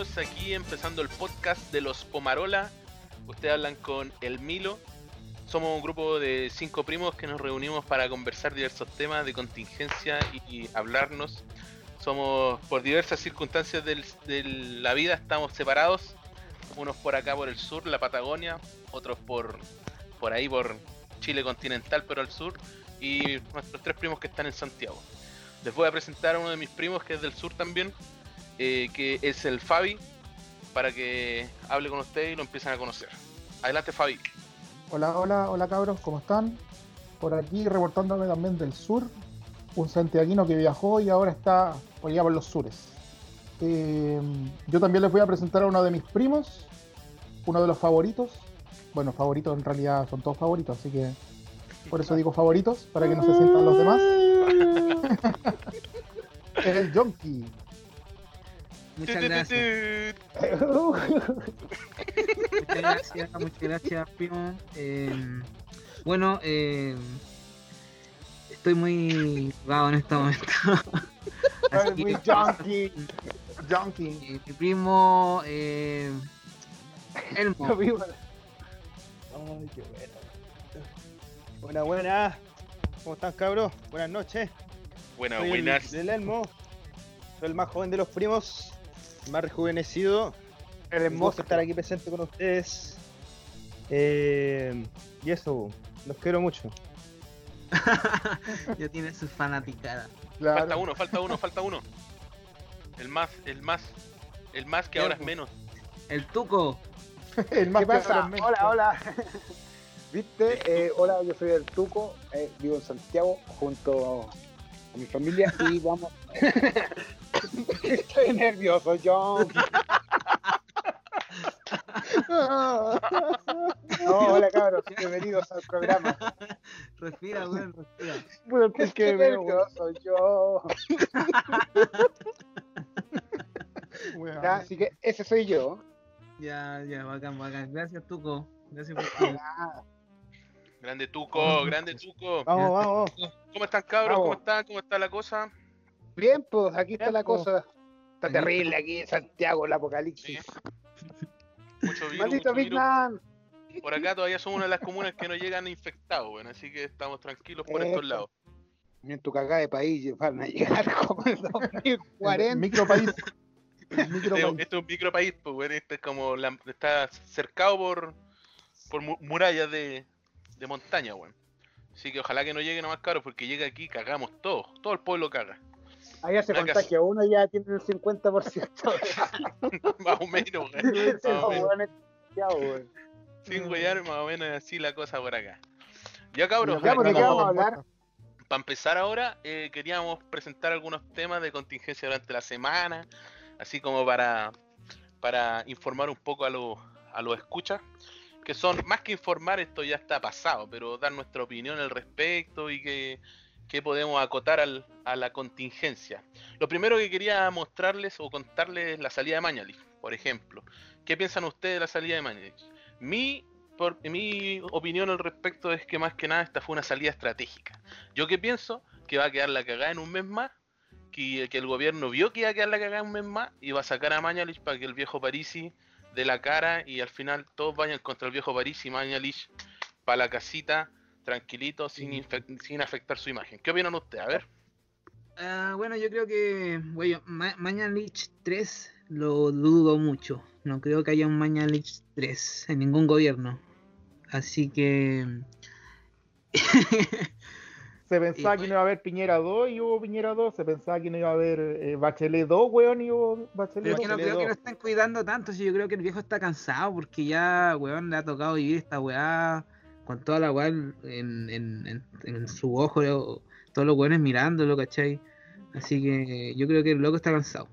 cabros, aquí empezando el podcast de los Pomarola. Ustedes hablan con el Milo. Somos un grupo de cinco primos que nos reunimos para conversar diversos temas de contingencia y, hablarnos. Somos, por diversas circunstancias de la vida, estamos separados. Unos por acá por el sur, la Patagonia, otros por, por ahí por Chile continental, pero al sur. Y nuestros tres primos que están en Santiago. Les voy a presentar a uno de mis primos que es del sur también, eh, que es el Fabi, para que hable con ustedes y lo empiecen a conocer. Adelante, Fabi. Hola, hola, hola cabros, ¿cómo están? Por aquí reportándome también del sur, un santiaguino que viajó y ahora está por allá por los sures. Eh, yo también les voy a presentar a uno de mis primos, uno de los favoritos. Bueno, favoritos en realidad son todos favoritos, así que por eso digo favoritos, para que no se sientan los demás. es el Jonky. Muchas gracias. muchas gracias, muchas gracias, primo. Eh, bueno, eh, estoy muy jugado en este momento. muy junkie. junkie. Mi primo, eh, Elmo. Ay, qué bueno. Buena, buena. ¿Cómo están, cabros? Buenas noches. Buenas, buenas. del Elmo. Soy el más joven de los primos más rejuvenecido. El hermoso estar aquí presente con ustedes. Eh, y eso, los quiero mucho. ya tiene su fanaticada. Falta uno, falta uno, falta uno. El más, el más, el más que ahora es menos. El tuco. el más ¿Qué pasa? Hola, hola. ¿Viste? Eh, hola, yo soy el Tuco, eh, vivo en Santiago junto a mi familia y vamos. Estoy nervioso, John. hola cabros, bienvenidos al programa. Respira, weón, respira. Bueno, es que nervioso yo. así que ese soy yo. Ya, ya, bacán, bacán. Gracias, Tuco. Gracias por Grande Tuco, grande Tuco. Vamos, vamos. ¿Cómo están, cabros? ¿Cómo están? ¿Cómo está la cosa? Bien, pues aquí está la cosa. Está terrible aquí en Santiago el apocalipsis. Mucho virus, Maldito mucho Big Man. Por acá todavía somos una de las comunas que no llegan infectados, bueno, así que estamos tranquilos por estos lados. En tu cagada de país van a llegar como el 2040. micro país. Micro este, este, es un micro país, pues bueno, este es como la, está cercado por, por murallas de, de montaña, weón. Así que ojalá que no llegue nomás caro, porque llega aquí, cagamos todo, todo el pueblo caga. Allá se contagia uno y ya tiene el 50%. más o menos, weón. Sin más o menos así la cosa por acá. Ya cabros, para empezar ahora, eh, queríamos presentar algunos temas de contingencia durante la semana, así como para, para informar un poco a los a los escuchas que son más que informar, esto ya está pasado, pero dar nuestra opinión al respecto y que, podemos acotar a la contingencia. Lo primero que quería mostrarles o contarles es la salida de Mañalich, por ejemplo. ¿Qué piensan ustedes de la salida de Mañalich? Mi, opinión al respecto es que más que nada esta fue una salida estratégica. Yo que pienso que va a quedar la cagada en un mes más, que, que el gobierno vio que iba a quedar la cagada en un mes más y va a sacar a Mañalich para que el viejo Parisi de la cara y al final todos vayan contra el viejo París y Mañalich para la casita tranquilito sin, sin afectar su imagen. ¿Qué opinan ustedes? A ver. Ah, bueno, yo creo que bueno, Mañalich 3 lo dudo mucho. No creo que haya un Mañalich 3 en ningún gobierno. Así que Se pensaba que no iba a haber Piñera 2 y hubo Piñera 2. Se pensaba que no iba a haber eh, Bachelet 2, weón, y hubo Bachelet 2. Pero no creo que lo estén cuidando tanto. Si yo creo que el viejo está cansado porque ya, weón, le ha tocado vivir esta weá con toda la weá en, en, en, su ojo, todos los weones mirándolo, ¿cachai? Así que yo creo que el loco está cansado.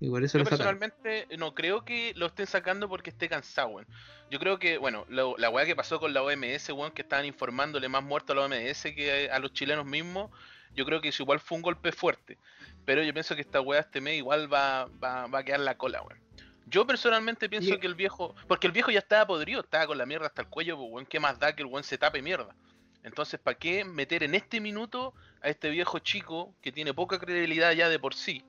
Y por eso Yo personalmente no creo que lo estén sacando porque esté cansado, weón. Yo creo que, bueno, la weá que pasó con la OMS, weón, que estaban informándole más muertos a la OMS que a los chilenos mismos, yo creo que eso igual fue un golpe fuerte. Pero yo pienso que esta weá este mes igual va, va, va a quedar la cola, weón. Yo personalmente pienso que el viejo, porque el viejo ya estaba podrido, estaba con la mierda hasta el cuello, pues, weón, ¿qué más da que el weón se tape mierda? Entonces, ¿para qué meter en este minuto a este viejo chico que tiene poca credibilidad ya de por sí?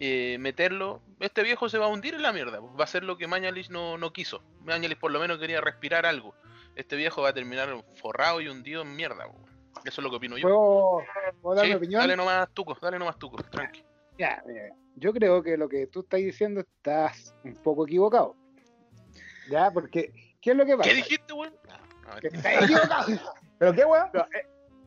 eh, meterlo, este viejo se va a hundir en la mierda. pues, Va a ser lo que Mañalich no, no quiso. Mañalich por lo menos quería respirar algo. Este viejo va a terminar forrado y hundido en mierda. pues. Eso es lo que opino yo. ¿Puedo, puedo dar Sí, mi opinión? dale nomás tuco, dale nomás tuco, tranqui. Ya, mira, yo creo que lo que tú estás diciendo estás un poco equivocado. Ya, porque, ¿qué es lo que pasa? ¿Qué dijiste, weón? Estás equivocado. ¿Pero qué, weón? No, eh,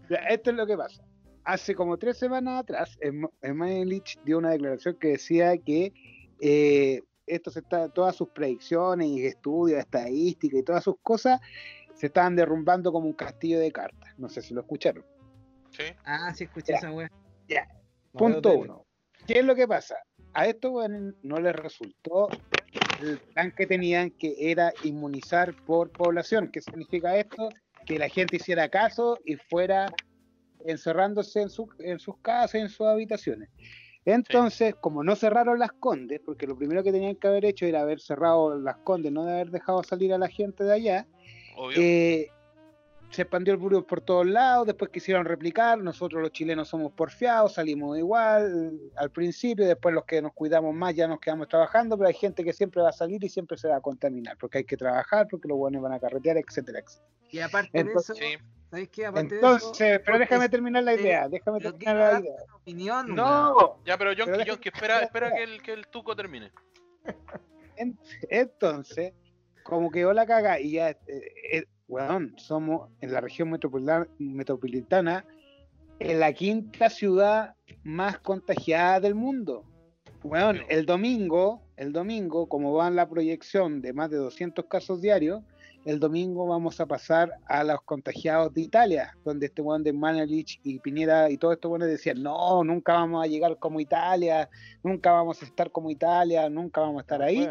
ya, esto es lo que pasa. Hace como tres semanas atrás, Em- Emanuelich dio una declaración que decía que eh, esto se está, todas sus predicciones y estudios, estadísticas y todas sus cosas se estaban derrumbando como un castillo de cartas. No sé si lo escucharon. Sí. Ah, sí, escuché Ya. esa wea. Punto Mateo uno. ¿Qué es lo que pasa? A estos no les resultó el plan que tenían, que era inmunizar por población. ¿Qué significa esto? Que la gente hiciera caso y fuera encerrándose en, su- en sus casas, en sus habitaciones. Entonces, como no cerraron las condes, porque lo primero que tenían que haber hecho era haber cerrado las condes, no de haber dejado salir a la gente de allá, eh, se expandió el virus por todos lados, después quisieron replicar, nosotros los chilenos somos porfiados, salimos igual al principio, después los que nos cuidamos más ya nos quedamos trabajando, pero hay gente que siempre va a salir y siempre se va a contaminar, porque hay que trabajar, porque los buenos van a carretear, etcétera, etcétera. Y aparte Entonces- de eso, sí. ¿sabes qué? Aparte Entonces, de eso, pero déjame terminar la eh, idea, déjame pero terminar la idea. opinión. No, Ya, pero Pero Yonki, deja- Yonki, espera, espera que el, que el tuco termine. En- entonces, como quedó la caga y ya, eh, eh, weón, somos en la región metropolitana, metropolitana en la quinta ciudad más contagiada del mundo. Weón, el domingo, el domingo, como va en la proyección de más de 200 casos diarios, el domingo vamos a pasar a los contagiados de Italia, donde este weón de Manelich y Piñera y todos estos weones decían, no, nunca vamos a llegar como Italia, nunca vamos a estar como Italia, nunca vamos a estar ahí.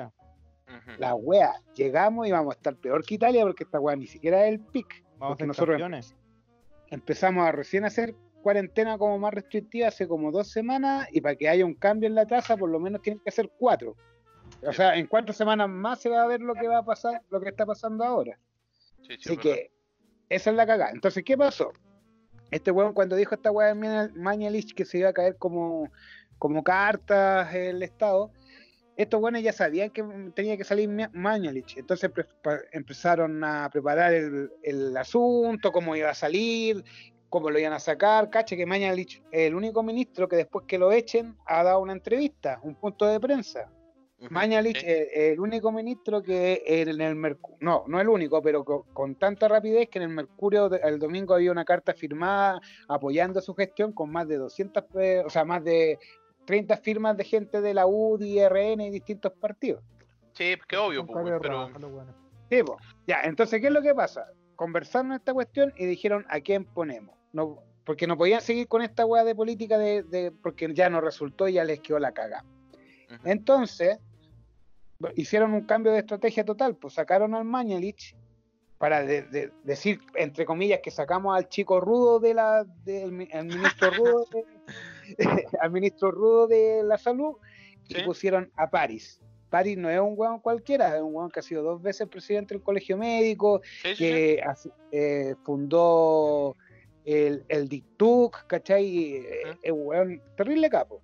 La wea, llegamos y vamos a estar peor que Italia porque esta wea ni siquiera es el pic. Vamos a nosotros campeones. empezamos a recién hacer cuarentena como más restrictiva hace como dos semanas y para que haya un cambio en la tasa por lo menos tienen que ser cuatro. O sea, en cuatro semanas más se va a ver lo que va a pasar, lo que está pasando ahora. Sí, sí, Así verdad. que esa es la cagada. Entonces, ¿qué pasó? Este weón cuando dijo esta weá de Mañalich que se iba a caer como, como cartas el Estado, estos weones ya sabían que tenía que salir Ma- Mañalich. Entonces pa- empezaron a preparar el, el asunto, cómo iba a salir, cómo lo iban a sacar. Cacha que Mañalich es el único ministro que después que lo echen ha dado una entrevista, un punto de prensa. Mañalich sí. es el único ministro que en el Mercurio, no, no el único, pero co- con, tanta rapidez que en el Mercurio el domingo había una carta firmada apoyando su gestión con más de 200, pe- o sea, más de 30 firmas de gente de la UDI, RN y distintos partidos. Sí, que obvio, pues, pero. Sí, po. Ya, entonces, ¿qué es lo que pasa? Conversaron esta cuestión y dijeron a quién ponemos. No, porque no podían seguir con esta hueá de política de, de- porque ya no resultó y ya les quedó la caga. Entonces, hicieron un cambio de estrategia total, pues sacaron al Mañalich para de- de- decir, entre comillas, que sacamos al chico rudo de la, del ministro rudo al ministro rudo de la salud y Sí. pusieron a París. París no es un hueón cualquiera, es un hueón que ha sido dos veces presidente del colegio médico, sí, sí, sí. que eh, fundó el, el DICTUC, ¿cachai? Y, eh. Es un hueón terrible capo.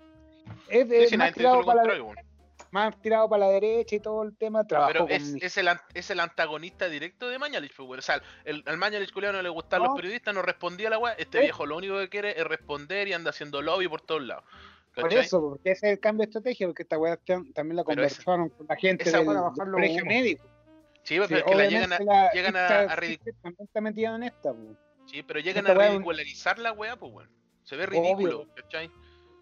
Es, es más, tirado para la. Más tirado para la derecha y todo el tema. Trabajó Pero es, es, el, es el antagonista directo de Mañalich, pues, weón. O sea, el, al Mañalich culiao no le gustan No. los periodistas, no respondía a la weá. Este Sí. viejo lo único que quiere es responder y anda haciendo lobby por todos lados. Por eso, porque ese es el cambio de estrategia, porque esta weá tam- también la esa- conversaron con la gente esa del, del colegio médico. Sí, pero Sí, es que la llegan a, la- llegan a- a en esta. po. sí, pero llegan esta a un- ridicularizar la weá, pues, weón. Se ve ridículo. ¿cachai?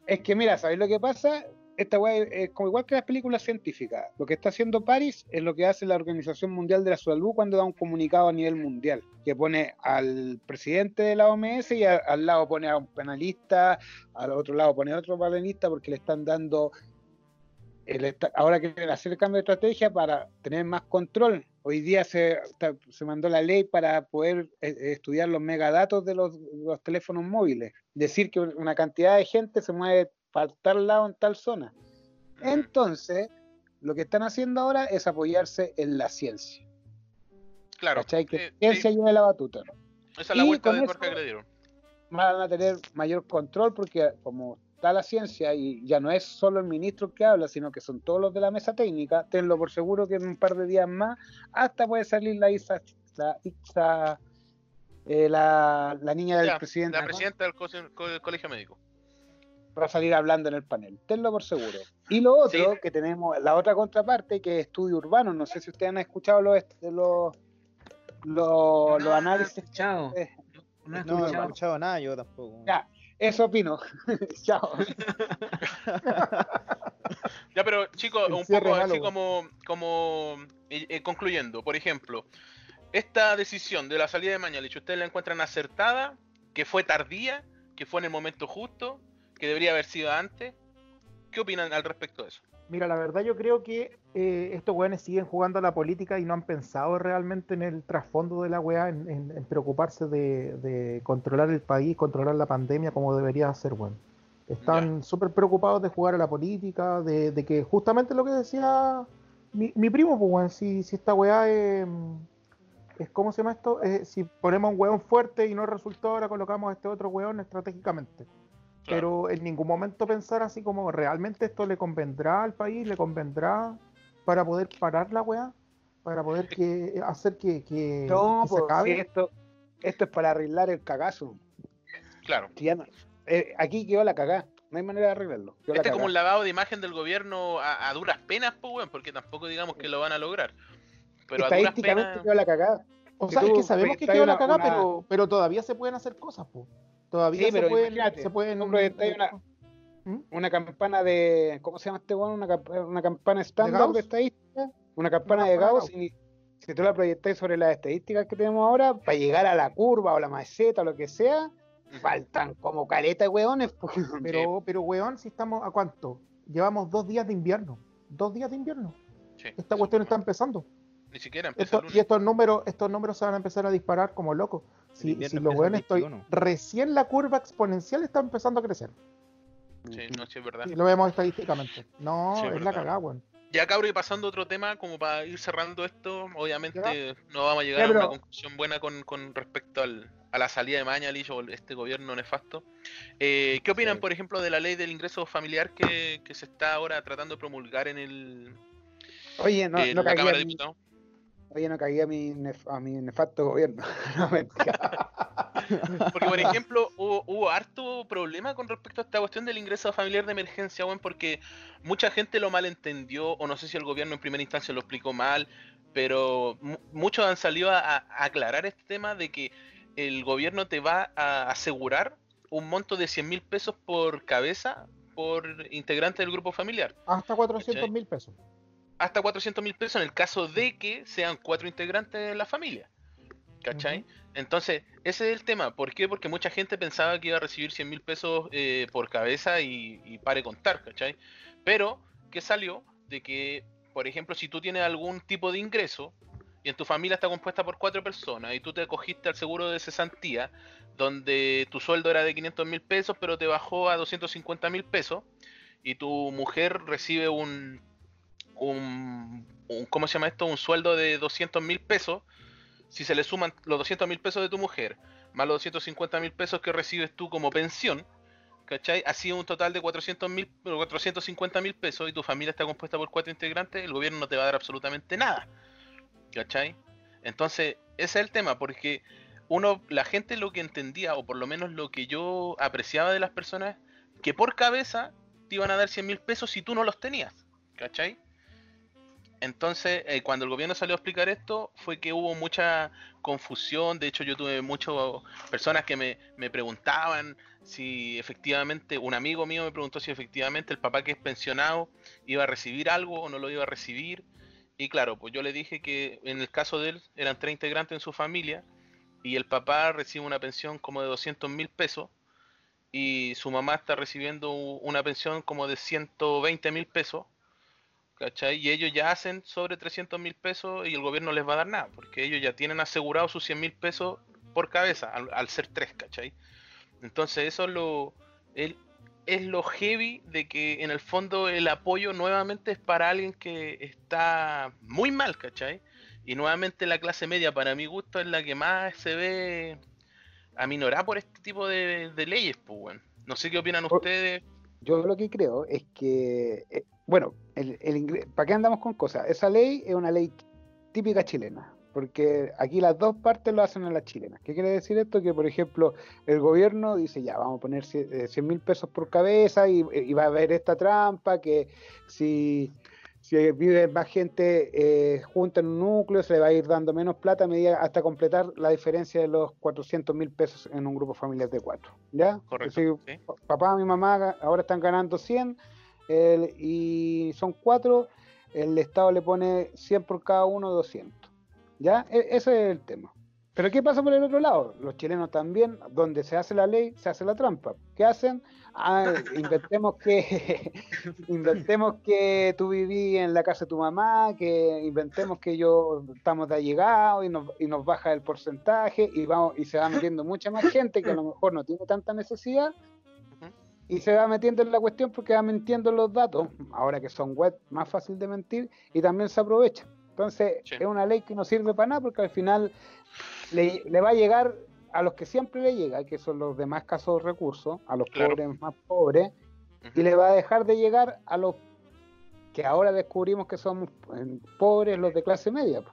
Es que mira, ¿sabéis lo que pasa? Esta weá es, es como igual que las películas científicas. Lo que está haciendo París es lo que hace la Organización Mundial de la Salud cuando da un comunicado a nivel mundial, que pone al presidente de la OMS y a- al lado pone a un panelista, al otro lado pone a otro panelista porque le están dando el ahora quieren hacer cambio de estrategia para tener más control. Hoy día se, se mandó la ley para poder eh, eh, estudiar los megadatos de los, los teléfonos móviles. Decir que una cantidad de gente se mueve para tal lado en tal zona. Entonces, lo que están haciendo ahora es apoyarse en la ciencia. Claro. ¿Cachai? Que eh, la ciencia lleve la batuta. esa es la y vuelta de le dieron. Van a tener mayor control porque como está la ciencia y ya no es solo el ministro que habla, sino que son todos los de la mesa técnica, tenlo por seguro que en un par de días más hasta puede salir la Isa, la, Isa, eh, la, la niña del Ya, presidente. La ¿no? presidenta del, co- co- colegio médico. Va a salir hablando en el panel, tenlo por seguro. Y lo otro, Sí. que tenemos la otra contraparte, que es estudio urbano, no sé si ustedes han escuchado los, los, los, los No, análisis. No he escuchado. eh, No he No, no he escuchado. nada yo tampoco. Ya. Eso opino. Chao. Ya, pero chicos, un poco así como, como eh, eh, concluyendo, por ejemplo, esta decisión de la salida de Mañalich, ¿ustedes la encuentran acertada? ¿Que fue tardía? ¿Que fue en el momento justo? ¿Que debería haber sido antes? ¿Qué opinan al respecto de eso? Mira, la verdad yo creo que eh, estos weones siguen jugando a la política y no han pensado realmente en el trasfondo de la weá, en, en- en preocuparse de, de controlar el país, controlar la pandemia como debería ser, weón. Están súper preocupados de jugar a la política, de, de que justamente lo que decía mi, mi primo, pues, weón, si, si esta weá es, es, ¿cómo se llama esto? Eh, si ponemos un weón fuerte y no resultó, ahora colocamos a este otro weón estratégicamente pero en ningún momento pensar así como realmente esto le convendrá al país, le convendrá para poder parar la weá, para poder que hacer que, que, No, que se pues, acabe. si esto, esto es para arreglar el cagazo. Claro. Si ya no- eh, aquí quedó la cagá. No hay manera de arreglarlo. Quedó Este es como un lavado de imagen del gobierno a, a duras penas, pues, weón, porque tampoco digamos que lo van a lograr. Pero a duras Estadísticamente penas. quedó la cagada. O sea, es que sabemos que quedó la una- pero, pero todavía se pueden hacer cosas, po. Todavía Sí, se, pero pueden, se pueden. una- ¿Mm? Una campana de. ¿Cómo se llama este weón? Una, camp- una campana estándar de, estadística. Una campana Una de Gauss. Y si tú la proyectas sobre las estadísticas que tenemos ahora, para llegar a la curva o la maceta o lo que sea, faltan como caleta de weones. po. Pero, pero weón, si estamos a cuánto? Llevamos dos días de invierno. Dos días de invierno. Sí, Esta cuestión está empezando. Ni siquiera Esto- lunes. y estos números, estos números se van a empezar a disparar como locos. Si, si los weones estoy 21. recién la curva exponencial está empezando a crecer. Sí, no, sí, es verdad. Y lo vemos estadísticamente. No, Sí, es verdad. la cagada, weón. Ya cabrón, y pasando a otro tema, como para ir cerrando esto, obviamente Ya. no vamos a llegar Ya, a una conclusión buena con, con respecto al, a la salida de Mañalich o este gobierno nefasto. Eh, ¿Qué opinan, Sí. por ejemplo, de la ley del ingreso familiar que, que se está ahora tratando de promulgar en, el, Oye, no, en no la Cámara de Diputados? Oye, no cagué a mi, nef- a mi nefasto gobierno. No. Porque, por ejemplo, hubo, hubo harto problema con respecto a esta cuestión del ingreso familiar de emergencia, weón, porque mucha gente lo malentendió, o no sé si el gobierno en primera instancia lo explicó mal, pero mu- muchos han salido a, a aclarar este tema de que el gobierno te va a asegurar un monto de 100 mil pesos por cabeza por integrante del grupo familiar. Hasta 400 ¿Cachai? mil pesos. Hasta 400 mil pesos en el caso de que sean cuatro integrantes de la familia. ¿Cachai? Entonces, ese es el tema. ¿Por qué? Porque mucha gente pensaba que iba a recibir 100 mil pesos eh, por cabeza y, y pare contar, ¿cachai? Pero, ¿qué salió? De que, por ejemplo, si tú tienes algún tipo de ingreso y en tu familia está compuesta por cuatro personas y tú te acogiste al seguro de cesantía, donde tu sueldo era de 500 mil pesos, pero te bajó a 250 mil pesos, y tu mujer recibe un, un, ¿cómo se llama esto? Un sueldo de 200 mil pesos, si se le suman los 200 mil pesos de tu mujer, más los 250 mil pesos que recibes tú como pensión, ¿cachai? Ha sido un total de 400 mil, 450 mil pesos y tu familia está compuesta por cuatro integrantes, el gobierno no te va a dar absolutamente nada, ¿cachai? Entonces, ese es el tema, porque uno, la gente lo que entendía, o por lo menos lo que yo apreciaba de las personas, que por cabeza te iban a dar 100 mil pesos si tú no los tenías, ¿cachai? Entonces, eh, cuando el gobierno salió a explicar esto, fue que hubo mucha confusión. De hecho, yo tuve muchas personas que me, me preguntaban si efectivamente, un amigo mío me preguntó si efectivamente el papá que es pensionado iba a recibir algo o no lo iba a recibir. Y claro, pues yo le dije que en el caso de él eran tres integrantes en su familia y el papá recibe una pensión como de 200 mil pesos y su mamá está recibiendo una pensión como de 120 mil pesos. ¿Cachai? Y ellos ya hacen sobre 300 mil pesos y el gobierno les va a dar nada, porque ellos ya tienen asegurado sus 100 mil pesos por cabeza, al, al ser tres, ¿cachai? Entonces eso es lo, el- es lo heavy de que en el fondo el apoyo nuevamente es para alguien que está muy mal, ¿cachai? Y nuevamente la clase media, para mi gusto, es la que más se ve aminorada por este tipo de, de leyes, pues, weón. No sé qué opinan ustedes. yo lo que creo es que, eh, bueno, el, el ¿para qué andamos con cosas? Esa ley es una ley típica chilena, porque aquí las dos partes lo hacen a las chilenas. ¿Qué quiere decir esto? Que, por ejemplo, el gobierno dice, ya, vamos a poner 100 mil pesos por cabeza y, y va a haber esta trampa, que si, si vive más gente eh, junta en un núcleo, se le va a ir dando menos plata a medida hasta completar la diferencia de los 400 mil pesos en un grupo familiar de cuatro. ¿Ya? Correcto. Sí. papá y mamá ahora están ganando 100 el- y son cuatro, el Estado le pone 100 por cada uno, 200. ¿Ya? E- ese es el tema. Pero ¿qué pasa por el otro lado? Los chilenos también, donde se hace la ley, se hace la trampa. ¿Qué hacen? Ah, inventemos que inventemos que tú viví en la casa de tu mamá, que inventemos que yo estamos de allegado y nos, y nos baja el porcentaje y vamos y se va metiendo mucha más gente que a lo mejor no tiene tanta necesidad. Y se va metiendo en la cuestión porque va mintiendo en los datos, ahora que son web más fácil de mentir y también se aprovecha. Entonces Sí. es una ley que no sirve para nada porque al final le, le va a llegar a los que siempre le llega, que son los de más escasos recursos, a los Claro. pobres más pobres, y le va a dejar de llegar a los que ahora descubrimos que somos eh, pobres, los de clase media. po.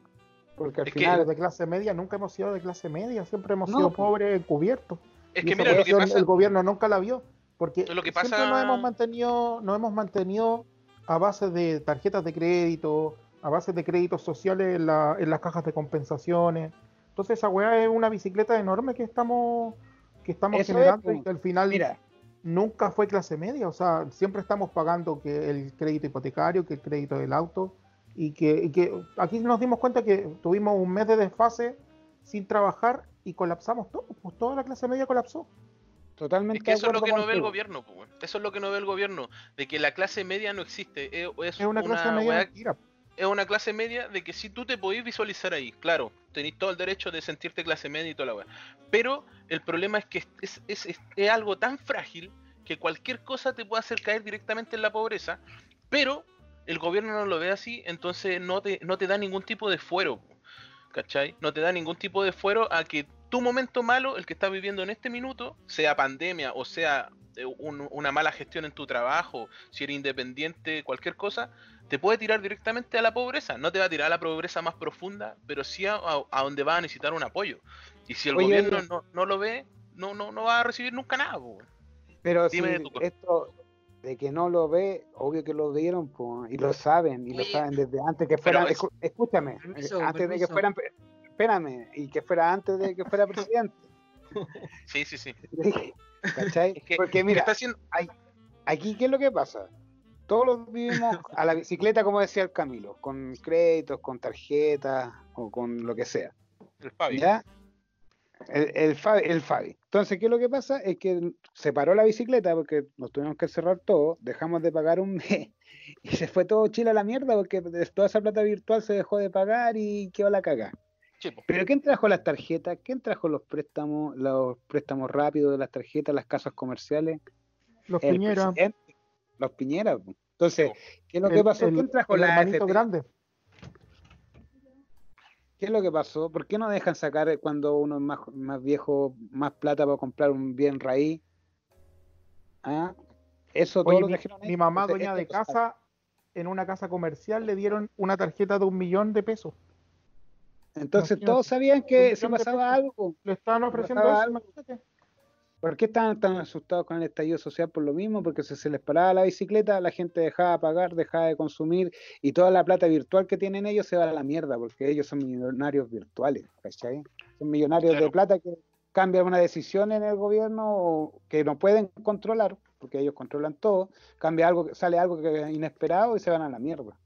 Porque al Es final Los de clase media nunca hemos sido de clase media, siempre hemos No, sido pobres encubiertos. Es que mira, lo que cuestión pasa. el gobierno nunca la vio, porque Lo que siempre nos hemos mantenido, nos hemos mantenido a base de tarjetas de crédito, a base de créditos sociales en, la- en las cajas de compensaciones. Entonces esa weá es una bicicleta enorme que estamos que estamos Eso es, generando pues. y que al final mira, nunca fue clase media, o sea, siempre estamos pagando que el crédito hipotecario, que el crédito del auto, y que, y que aquí nos dimos cuenta que tuvimos un mes de desfase sin trabajar y colapsamos todo, pues toda la clase media colapsó. Totalmente Es que eso es lo que no ve el gobierno, weón. Eso es lo que no ve el gobierno, de que la clase media no existe. Es, es Es una clase media mentira. es una clase media de que si tú te podés visualizar ahí, claro, tenéis todo el derecho de sentirte clase media y toda la weá. Pero el problema es que es, es, es- es- es algo tan frágil que cualquier cosa te puede hacer caer directamente en la pobreza, pero el gobierno no lo ve así, entonces no te, no te da ningún tipo de fuero, ¿cachai? No te da ningún tipo de fuero a que tu momento malo, el que estás viviendo en este minuto, sea pandemia o sea eh, un- una mala gestión en tu trabajo, si eres independiente, cualquier cosa, te puede tirar directamente a la pobreza. No te va a tirar a la pobreza más profunda, pero sí a, a- a donde va a necesitar un apoyo. Y si el Oye, gobierno oye. no, no lo ve, no, no, no va a recibir nunca nada. po. Pero si Dime tú. esto de que no lo ve, obvio que lo vieron po, y lo saben, y lo saben desde antes que fueran, es- escúchame, Permiso, eh, antes de que fueran, espérame, y que fuera antes de que fuera presidente. Sí, sí, sí. ¿Cachai? Es que- Porque ¿Qué mira, está haciendo? aquí qué es lo que pasa. Todos vivimos a la bicicleta, como decía el Camilo, con créditos, con tarjetas o con lo que sea. El Fabi. ¿Ya? El, el, Fabi, el Fabi. Entonces, ¿qué es lo que pasa? Es que se paró la bicicleta porque nos tuvimos que cerrar todo, dejamos de pagar un mes y se fue todo Chile a la mierda porque toda esa plata virtual se dejó de pagar y quedó la cagada. Pero ¿quién trajo las tarjetas? ¿Quién trajo los préstamos, los préstamos rápidos de las tarjetas, las casas comerciales? Los El Piñera, presidente, los Piñera. Entonces, ¿qué es lo el- que pasó? el- ¿Quién trajo el la AFP? grande. ¿Qué es lo que pasó? ¿Por qué no dejan sacar cuando uno es más, más viejo más plata para comprar un bien raíz? ¿Ah? Eso todo Oye, lo mi, mi mamá, Entonces, dueña de casa, en una casa comercial le dieron una tarjeta de un millón de pesos. Entonces imagínate, todos sabían que de pasaba algo. Le estaban ofreciendo algo. imagínate. ¿Por qué estaban tan asustados con el estallido social por lo mismo? Porque si se les paraba la bicicleta, la gente dejaba de pagar, dejaba de consumir y toda la plata virtual que tienen ellos se va a la mierda porque ellos son millonarios virtuales, ¿cachai? Son millonarios de plata que cambian una decisión en el gobierno que no pueden controlar, porque ellos controlan todo, cambia algo, sale algo que es inesperado y se van a la mierda.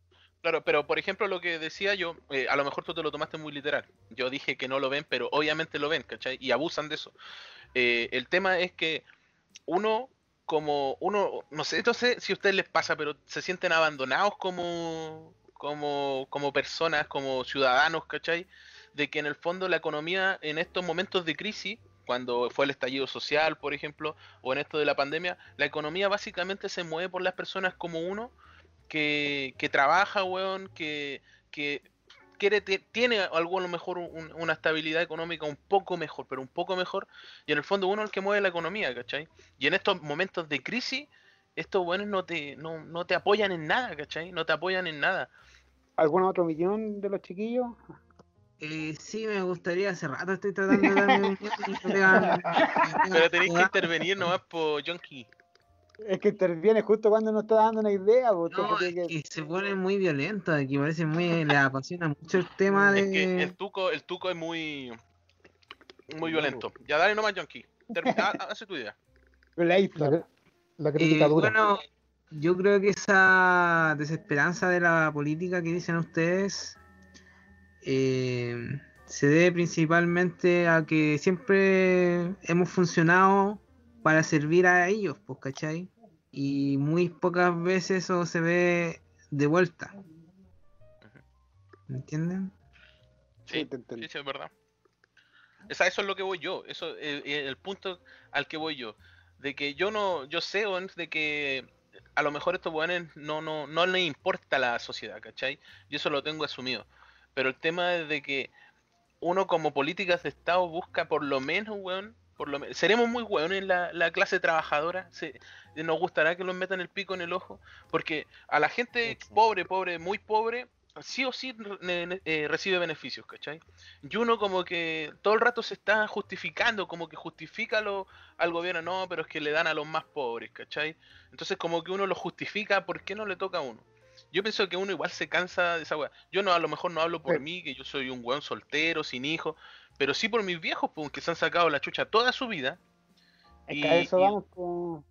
Claro, pero por ejemplo lo que decía yo, eh, a lo mejor tú te lo tomaste muy literal. Yo dije que no lo ven, pero obviamente lo ven, ¿cachai? Y abusan de eso. Eh, el tema es que uno, como uno, no sé, no sé si a ustedes les pasa, pero se sienten abandonados como, como, como personas, como ciudadanos, ¿cachai? De que en el fondo la economía en estos momentos de crisis, cuando fue el estallido social, por ejemplo, o en esto de la pandemia, la economía básicamente se mueve por las personas como uno que, que trabaja, weón, que, que quiere, tiene algo a lo mejor un- una estabilidad económica un poco mejor, pero un poco mejor, y en el fondo uno es el que mueve la economía, ¿cachai? Y en estos momentos de crisis, estos buenos no te, no, no te apoyan en nada, ¿cachai? No te apoyan en nada. ¿Algún otro millón de los chiquillos? Eh, sí, me gustaría, hace rato estoy tratando de darme un Pero tenéis que intervenir nomás por Jonky. Es que interviene justo cuando nos está dando una idea. No, es que- que se pone muy violento, aquí parece muy, le apasiona mucho el tema de... Es que el tuco, el tuco es muy muy violento. Ya dale nomás, Jonky. Termi- ha- Hace tu idea. La, la Eh, dura. bueno, yo creo que esa desesperanza de la política que dicen ustedes eh, se debe principalmente a que siempre hemos funcionado para servir a ellos, pues, ¿cachai? Y muy pocas veces eso se ve de vuelta. ¿Me entienden? Sí, Sí, te entiendo. sí, sí, es verdad. Es a eso es lo que voy yo. Eso eh, el punto al que voy yo. De que yo no, yo sé, de que a lo mejor estos weones no, no, no les importa la sociedad, ¿cachai? Yo eso lo tengo asumido. Pero el tema es de que uno como políticas de Estado busca por lo menos, weón, por lo menos, seremos muy weones la, la clase trabajadora, se, nos gustará que nos metan el pico en el ojo, porque a la gente pobre, pobre, muy pobre, sí o sí eh, recibe beneficios, ¿cachai? Y uno como que todo el rato se está justificando, como que justifica lo, al gobierno, no, pero es que le dan a los más pobres, ¿cachai? Entonces como que uno lo justifica, ¿por qué no le toca a uno? Yo pienso que uno igual se cansa de esa weá. Yo no, a lo mejor no hablo por Sí. mí, que yo soy un weón soltero, sin hijos, pero sí por mis viejos, pues, que se han sacado la chucha toda su vida. Es que a Y- eso y- vamos con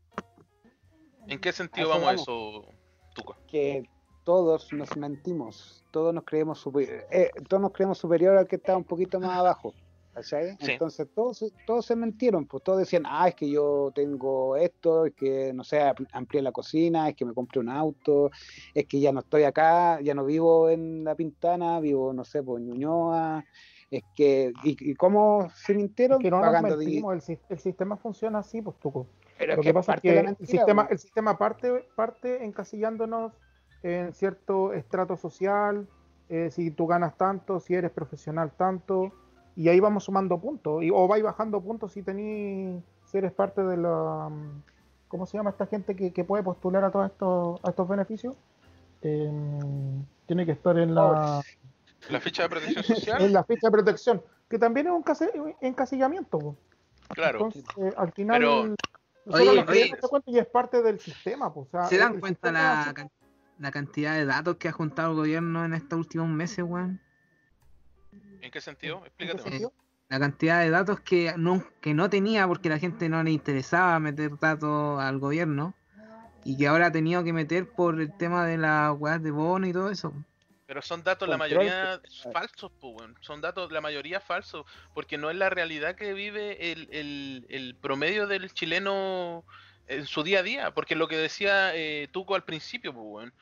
¿En qué sentido vamos a eso, Tuco? que todos nos mentimos, todos nos creemos eh, todos nos creemos superior al que está un poquito más abajo. ¿Cachai? Sí. Entonces todos, se- todos se mentieron, pues todos decían, ah, es que yo tengo esto, es que no sé, amplié la cocina, es que me compré un auto, es que ya no estoy acá, ya no vivo en La Pintana, vivo, no sé, pues en Ñuñoa, es que, ¿y, y cómo se mintieron? que no nos Pagando mentimos, el, sis- el sistema funciona así, pues tuco. Pero Lo es que pasa es que el sistema, pues. el sistema parte, parte encasillándonos en cierto estrato social, eh, si tú ganas tanto, si eres profesional tanto, y ahí vamos sumando puntos, y, o vais bajando puntos si tení, si eres parte de la, mm, ¿cómo se llama esta gente que, que puede postular a todos estos, a estos beneficios? Em, tiene que estar en la, ¿La ficha de protección en social? la ficha de protección, que también es un case- encasillamiento. po. Claro. Entonces, eh, al final, Pero- Oye, oye. y es parte del sistema. pues, o sea, ¿Se dan cuenta la, la cantidad de datos que ha juntado el gobierno en estos últimos meses, weón? ¿En qué sentido? ¿En qué Explícate. sentido? La cantidad de datos que no, que no tenía porque la gente no le interesaba meter datos al gobierno y que ahora ha tenido que meter por el tema de las weas de bono y todo eso. Pero son datos, la mayoría falsos, pues. Son datos, la mayoría falsos, porque no es la realidad que vive el, el- el promedio del chileno en su día a día. Porque lo que decía eh, Tuco al principio, pues, weón.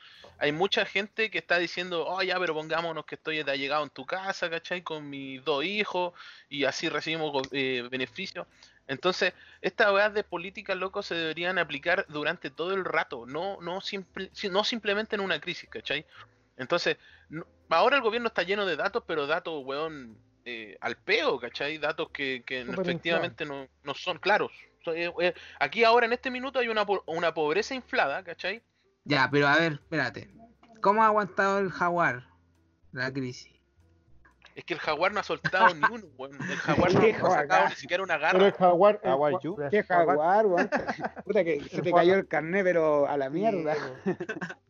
Hay mucha gente que está diciendo, oh, ya, pero pongámonos que estoy de llegado en tu casa, ¿cachai? Con mis dos hijos y así recibimos eh, beneficios. Entonces, estas weas de política, loco, se deberían aplicar durante todo el rato, no, no, simple- si- no simplemente en una crisis, ¿cachai? Entonces, no- ahora el gobierno está lleno de datos, pero datos, weón, eh, al peo, ¿cachai? Datos que, que efectivamente no, no son claros. Eh, eh, aquí ahora en este minuto hay una, una pobreza inflada, ¿cachai? Ya, pero a ver, espérate. ¿Cómo ha aguantado el jaguar la crisis? Es que el jaguar no ha soltado ni uno, weón. El jaguar no, ¿Qué no ha sacado ni siquiera una Pero el garra. jaguar. el Jaguar you. Qué jaguar, weón. Puta que se te cayó el carnet, pero a la mierda.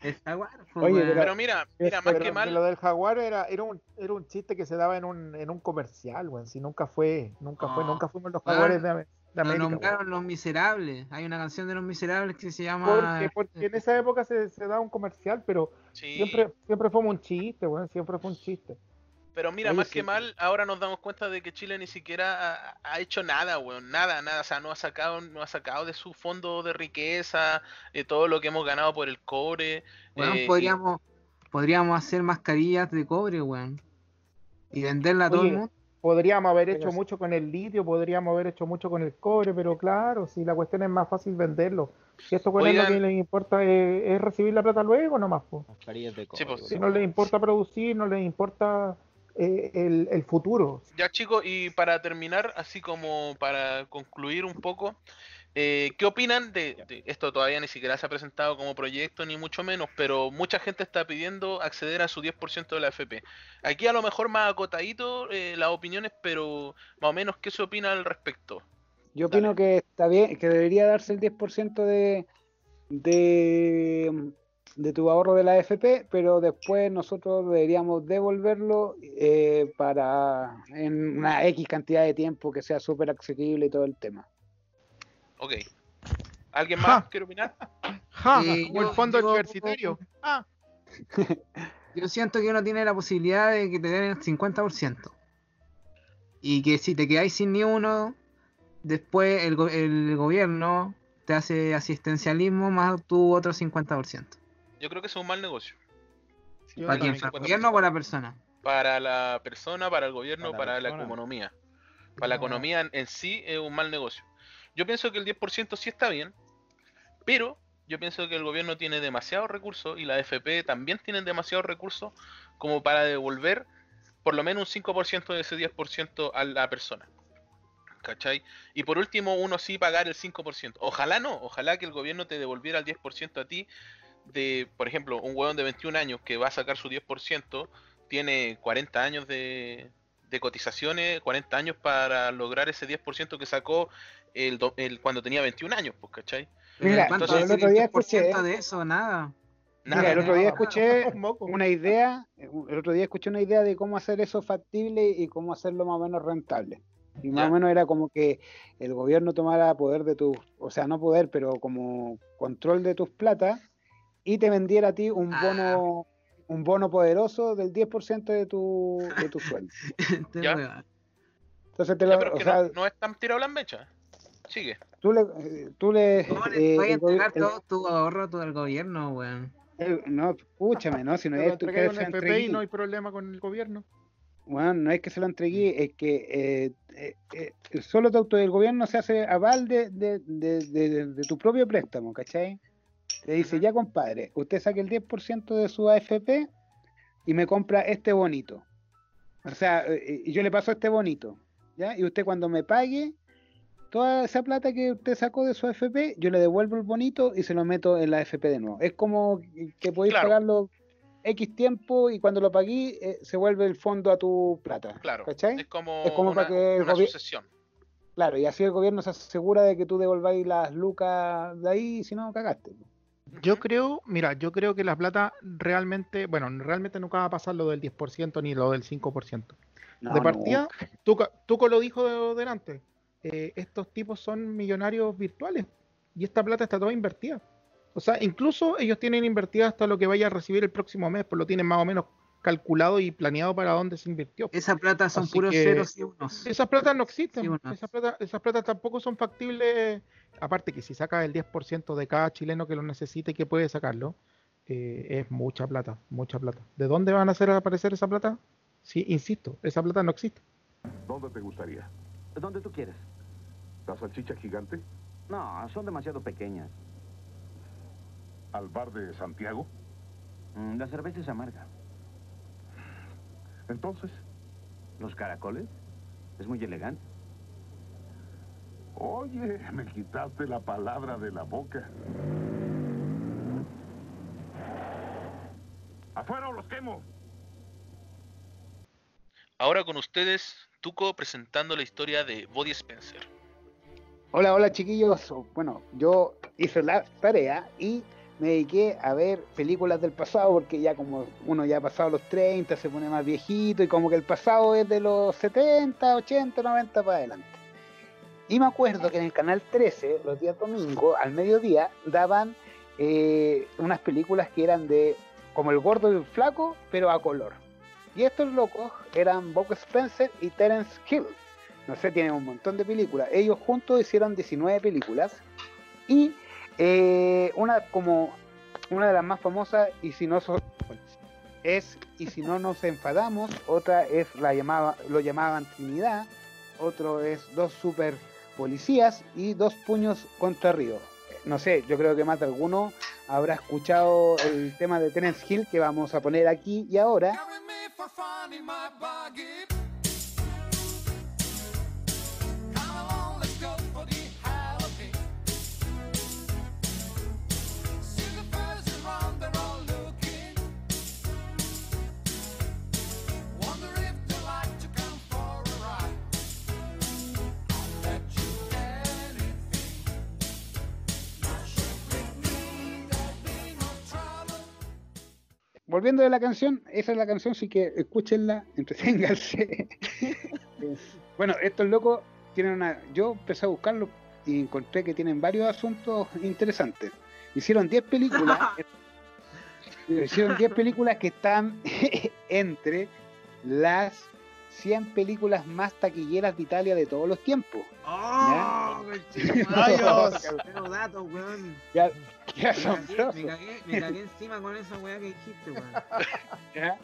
El jaguar, pues, Oye, pero- Pero mira, mira, más Pero que mal, Lo del jaguar era, era, un, era un chiste que se daba en un, en un comercial, weón. Si nunca fue, nunca fue, Ah. nunca fuimos los jaguares de, de Lo América. nombraron Los Miserables. Hay una canción de Los Miserables que se llama... Porque, porque en esa época se, se daba un comercial, pero sí. siempre, siempre fue un chiste, weón. Siempre fue un chiste. Pero mira, Oye, más sí, que mal, ahora nos damos cuenta de que Chile ni siquiera ha, ha hecho nada, weón. Nada, nada. O sea, no ha sacado, no ha sacado de su fondo de riqueza eh, todo lo que hemos ganado por el cobre. Eh, y- podríamos, podríamos hacer mascarillas de cobre, weón. Y venderla a todo el mundo. Podríamos haber hecho mucho con el litio, podríamos haber hecho mucho con el cobre, pero claro, si la cuestión es más fácil venderlo. Si esto lo Oigan. que les importa es, es recibir la plata luego nomás, de Sí, pues, Si no les importa producir, no les importa eh, el, el futuro. Ya chicos, y para terminar, así como para concluir un poco, Eh, ¿Qué opinan de, de- esto? Todavía ni siquiera se ha presentado como proyecto, ni mucho menos, pero mucha gente está pidiendo acceder a su 10% de la FP. Aquí a lo mejor más acotadito eh, las opiniones, pero más o menos, ¿qué se opina al respecto? Yo opino Dale. que está bien, que debería darse el 10% de, de, de tu ahorro de la AFP, pero después nosotros deberíamos devolverlo eh, para en una X cantidad de tiempo que sea súper asequible y todo el tema. Ok. ¿Alguien Ja. más quiere opinar? Ja, Eh, como el fondo yo- universitario. Ah, Yo siento que uno tiene la posibilidad de que te den el 50%. Y que si te quedáis sin ni uno, después el, go- el gobierno te hace asistencialismo más tu otro 50%. Yo creo que es un mal negocio. ¿Para quién? ¿Para el gobierno o para la persona? Para la persona, para el gobierno, Para la para la persona. economía. Para la No. economía en, en sí es un mal negocio. Yo pienso que el 10% sí está bien, pero yo pienso que el gobierno tiene demasiados recursos y la FP también tienen demasiados recursos como para devolver por lo menos un 5% de ese 10% a la persona. ¿Cachai? Y por último, uno sí pagar el 5%. Ojalá no, ojalá que el gobierno te devolviera el 10% a ti de, por ejemplo, un huevón de 21 años que va a sacar su 10%, tiene 40 años de, de cotizaciones, 40 años para lograr ese 10% que sacó el, el- cuando tenía 21 años, pues, ¿cachai? Mira, ¿cuánto entonces es el otro día el 10% escuché- de eso? Nada. Nada, Mira, el otro día nada. escuché una idea, el otro día escuché una idea de cómo hacer eso factible y cómo hacerlo más o menos rentable. Y más Ya. o menos era como que el gobierno tomara poder de tus, o sea, no poder, pero como control de tus plata y te vendiera a ti un Ah. bono, un bono poderoso del 10% de tu, de tu sueldo. Ya. Entonces te Ya, lo, pero o que sea, no, no es tan tirado las mechas. Sigue. tú le, eh, tú le, ¿Cómo eh, le voy a el gobi- entregar el- todo tu ahorro todo el gobierno, weón? el- no, escúchame, no, si no es tú que entregué un se FP y entregué. no hay problema con el gobierno. Bueno, no es que se lo entregué, es que eh, eh, eh, solo tu auto- el gobierno se hace aval de, de, de- de- de tu propio préstamo, ¿cachai? Te dice, ya compadre, usted saque el 10% de su AFP y me compra este bonito. O sea, eh, y yo le paso este bonito, ¿ya? Y usted cuando me pague toda esa plata que usted sacó de su AFP, yo le devuelvo el bonito y se lo meto en la AFP de nuevo. Es como que podéis Claro. pagarlo X tiempo y cuando lo pagué eh, se vuelve el fondo a tu plata. Claro. ¿Cachai? Es como, Es como una, para que el una sucesión. Claro, y así el gobierno se asegura de que tú devolváis las lucas de ahí, si no, cagaste. Yo creo, mira, yo creo que la plata realmente, bueno, realmente nunca va a pasar lo del 10% ni lo del 5%. No, de no. partida, Tuca, Tuco lo dijo delante, eh, estos tipos son millonarios virtuales y esta plata está toda invertida. O sea, incluso ellos tienen invertida hasta lo que vaya a recibir el próximo mes, pues lo tienen más o menos calculado y planeado para dónde se invirtió. Esa plata son Así puros ceros y unos. Esas platas no existen. Sí, esas, platas, esas platas tampoco son factibles. Aparte que si sacas el 10% de cada chileno que lo necesite y que puede sacarlo, eh, es mucha plata, mucha plata. ¿De dónde van a hacer aparecer esa plata? Sí, insisto, esa plata no existe. ¿Dónde te gustaría? Donde tú quieras. ¿La salchicha gigante? No, son demasiado pequeñas. ¿Al bar de Santiago? Mm, La cerveza es amarga. Entonces, ¿Los caracoles? Es muy elegante. oye, me quitaste la palabra de la boca. ¡Afuera o los quemo! Ahora con ustedes, Tuco presentando la historia de Body Spencer. Hola, hola chiquillos. Bueno, yo hice la tarea y me dediqué a ver películas del pasado porque ya como uno ya ha pasado los 30, se pone más viejito y como que el pasado es de los 70, 80, 90 para adelante. Y me acuerdo que en el canal 13, los días domingos, al mediodía, daban eh, unas películas que eran de como el gordo y el flaco, pero a color. Y estos locos eran Bob Spencer y Terence Hill no sé, tienen un montón de películas. Ellos juntos hicieron 19 películas y eh, una como una de las más famosas y si no es y si no nos enfadamos, otra es la llamaba lo llamaban Trinidad, otro es dos super policías y dos puños contra Río. No sé, yo creo que más de alguno habrá escuchado el tema de Terence Hill que vamos a poner aquí y ahora. Volviendo de la canción, esa es la canción, así que escúchenla, entreténganse. Eh, bueno, estos locos tienen una. Yo empecé a buscarlo y encontré que tienen varios asuntos interesantes. Hicieron 10 películas. hicieron 10 películas que están entre las 100 películas más taquilleras de Italia de todos los tiempos. ¡Oh! Datos, weón. Ya, qué asombroso. me, cagué, me cagué encima con esa weá que dijiste, weón. ¿ya?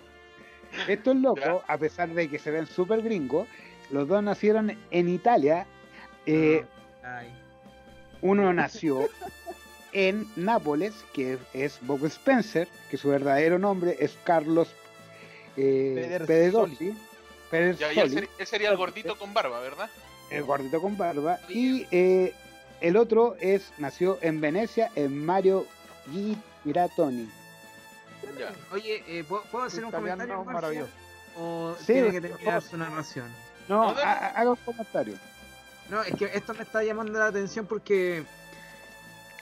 Estos locos, a pesar de que se ven súper gringos, los dos nacieron en Italia. Eh, Ay. uno nació en Nápoles, que es Bob Spencer, que su verdadero nombre es Carlos eh, Pedersoli. Ya, ya él, ser- él sería el gordito con barba, ¿verdad? el gordito con barba, y eh, el otro es nació en Venecia, en Mario Giratoni. Ya. Oye, eh, ¿puedo, puedo hacer un Italiano comentario? Maravilloso. ¿O Sí, tiene que terminar su narración? No, No, haga un comentario. No, es que esto me está llamando la atención porque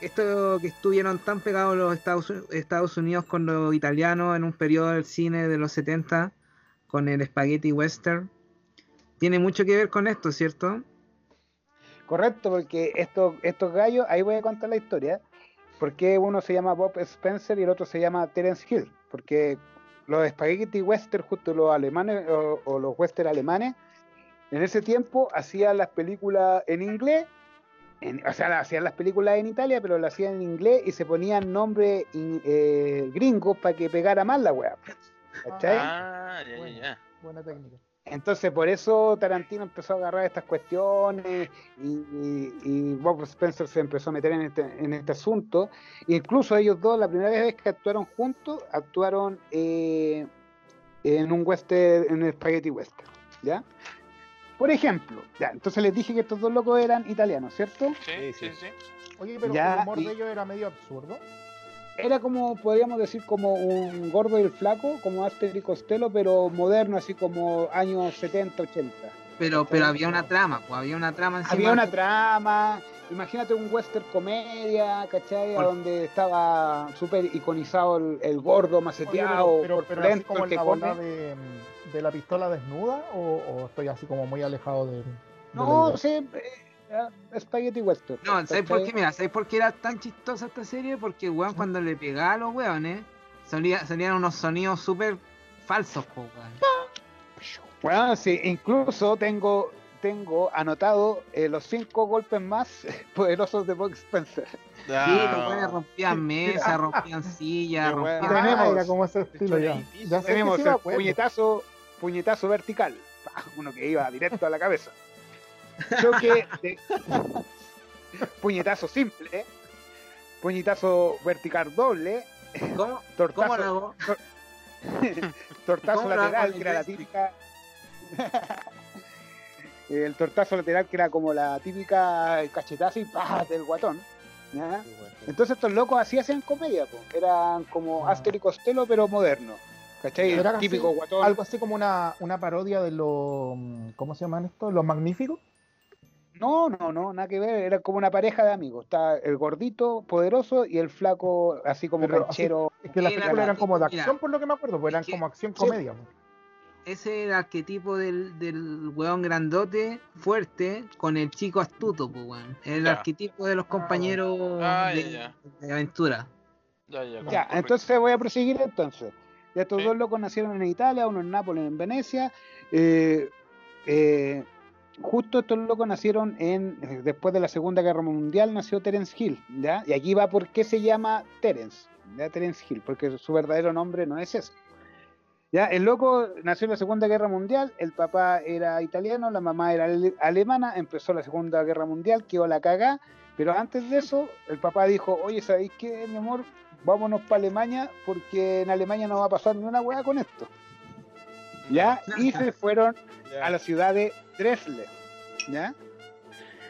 esto que estuvieron tan pegados los Estados, Estados Unidos con los italianos en un periodo del cine de los 70 con el spaghetti western tiene mucho que ver con esto, ¿cierto? Correcto, porque estos, estos gallos, ahí voy a contar la historia, porque uno se llama Bob Spencer y el otro se llama Terence Hill, porque los spaghetti western, justo los alemanes o, o los western alemanes, en ese tiempo hacían las películas en inglés, en- o sea, hacían las películas en Italia, pero las hacían en inglés y se ponían nombres eh, gringos para que pegara más la weá. ¿Cachai? Ah, ya, ya. Buena técnica. Entonces, por eso Tarantino empezó a agarrar estas cuestiones y, y- y Bob Spencer se empezó a meter en este, en este asunto. Incluso ellos dos, la primera vez que actuaron juntos, actuaron eh, en un western, en el Spaghetti Western. ¿Ya? Por ejemplo, ya, entonces les dije que estos dos locos eran italianos, ¿cierto? Sí, Sí, sí, sí. sí. Oye, pero Ya, el humor y- de ellos era medio absurdo. Era como, podríamos decir, como un gordo y el flaco, como Aster y Costello, pero moderno, así como años 70, 80. Pero, pero había una trama, pues había una trama encima. Había una trama, imagínate un western comedia, ¿cachai? A Por- donde estaba súper iconizado el, el gordo Oye, maceteado, pero, pero, pero así como el que en la bola come. de, de la pistola desnuda o, o estoy así como muy alejado de, de No, sí, eh, Spaghetti Western. No, ¿sabes por qué? Mira, ¿sabes por qué era tan chistosa esta serie? Porque el weón cuando le pegaba a los weones, salía, salían unos sonidos súper falsos, po, weón. Bueno, sí, incluso tengo, tengo anotado eh, los cinco golpes más poderosos de Bob Spencer. Sí, los weones rompían mesas, rompían weón. rompían... Tenemos- Ah, era como ese estilo ya. Tenemos el puñetazo, puñetazo vertical, uno que iba directo a la cabeza. Choque de puñetazo simple, ¿eh? puñetazo vertical doble, ¿Cómo, cómo tortazo, lo hago? tortazo ¿Cómo lo hago lateral que era la típica el tortazo lateral que era como la típica cachetazo y ¡pah! del guatón. ¿ya? Entonces estos locos así hacían comedia, po. eran como Ah. Aster y Costello pero moderno. ¿Cachai? Era El así, típico guatón. Algo así como una, una parodia de los. ¿Cómo se llaman estos? Los magníficos. No, no, no, nada que ver, era como una pareja de amigos. Está el gordito, poderoso, y el flaco, así como Pero así- canchero. Es que las Era películas eran como de mira, acción, por lo que me acuerdo, pues eran que- como acción sí. comedia. pues. Ese era el arquetipo del, del weón grandote, fuerte, con el chico astuto, pues weón. El Ya. arquetipo de los compañeros Ah, de, ya. de aventura. Ya, ya, Ya, entonces voy a proseguir entonces. Ya estos Sí. dos locos nacieron en Italia, uno en Nápoles, en Venecia. Eh, eh, justo estos locos nacieron en eh, después de la Segunda Guerra Mundial nació Terence Hill, ¿ya? Y aquí va por qué se llama Terence, ¿ya? Terence Hill, porque su verdadero nombre no es ese. Ya, el loco nació en la Segunda Guerra Mundial, el papá era italiano, la mamá era ale- alemana, empezó la Segunda Guerra Mundial, quedó la cagá, pero antes de eso, el papá dijo, oye, ¿sabéis qué, mi amor? Vámonos para Alemania, porque en Alemania no va a pasar ni una hueá con esto. ¿Ya? Y se fueron a la ciudad de Dresler, ¿ya?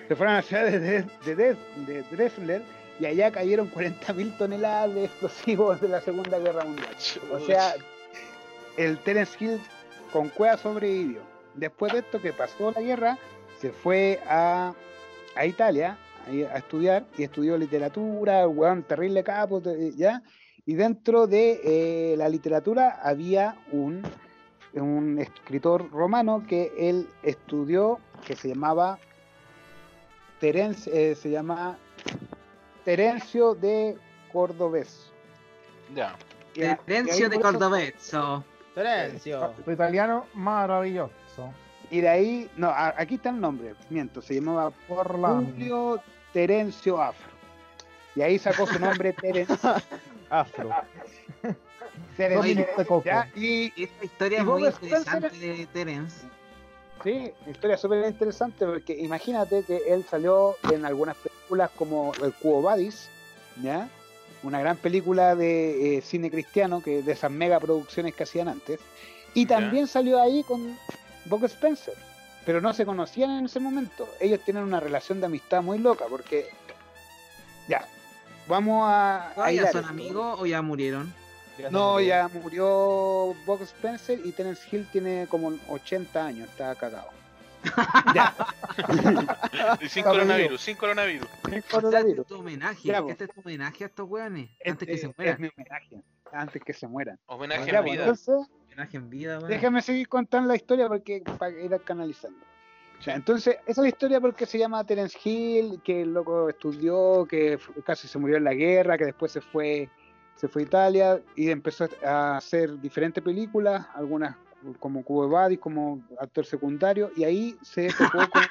Se fueron a la ciudad de, de Dres- de Dresler y allá cayeron 40.000 toneladas de explosivos de la Segunda Guerra Mundial. O sea, el Terence Hill con cueva sobrevivió. Después de esto que pasó la guerra, se fue a, a Italia a estudiar y estudió literatura, weón, terrible capo, ¿ya? Y dentro de eh, la literatura había un, un escritor romano que él estudió, que se llamaba Terence, eh, se llama Terencio de Cordobés. Ya. Terencio de por eso- Cordobezzo. Terencio. Tu italiano maravilloso. Y de ahí, no, a- aquí está el nombre, miento, se llamaba Orlando. Julio Terencio Afro. Y ahí sacó su nombre Terence. Afro. Dominic. ¿ya? Y Esta historia es muy Spencer- interesante de Terence. sí, historia súper interesante porque imagínate que él salió en algunas películas como El Cubo Badis, ¿ya? Una gran película de eh, cine cristiano, que de esas mega producciones que hacían antes. Y Ya. también salió ahí con Bob Spencer. Pero no se conocían en ese momento. Ellos tienen una relación de amistad muy loca porque... Ya, vamos a... a ¿Todavía hilar son esto. amigos o ya murieron? No, ya murió Bob Spencer y Terence Hill tiene como 80 años, está cagado. ya. Y sin coronavirus, sin coronavirus. O sea, este Coronavirus. es tu homenaje. Ya, este es tu homenaje a estos weones. Este Antes que se es mueran. mi homenaje. Antes que se mueran. Homenaje Ya, en pues, vida. entonces, Homenaje en vida, weón. déjame seguir contando la historia porque para ir canalizando. O sea, entonces, esa es la historia porque se llama Terence Hill, que el loco estudió, que casi se murió en la guerra, que después se fue, se fue a Italia y empezó a hacer diferentes películas, algunas como Cubo de Badis, como actor secundario, y ahí se tocó con,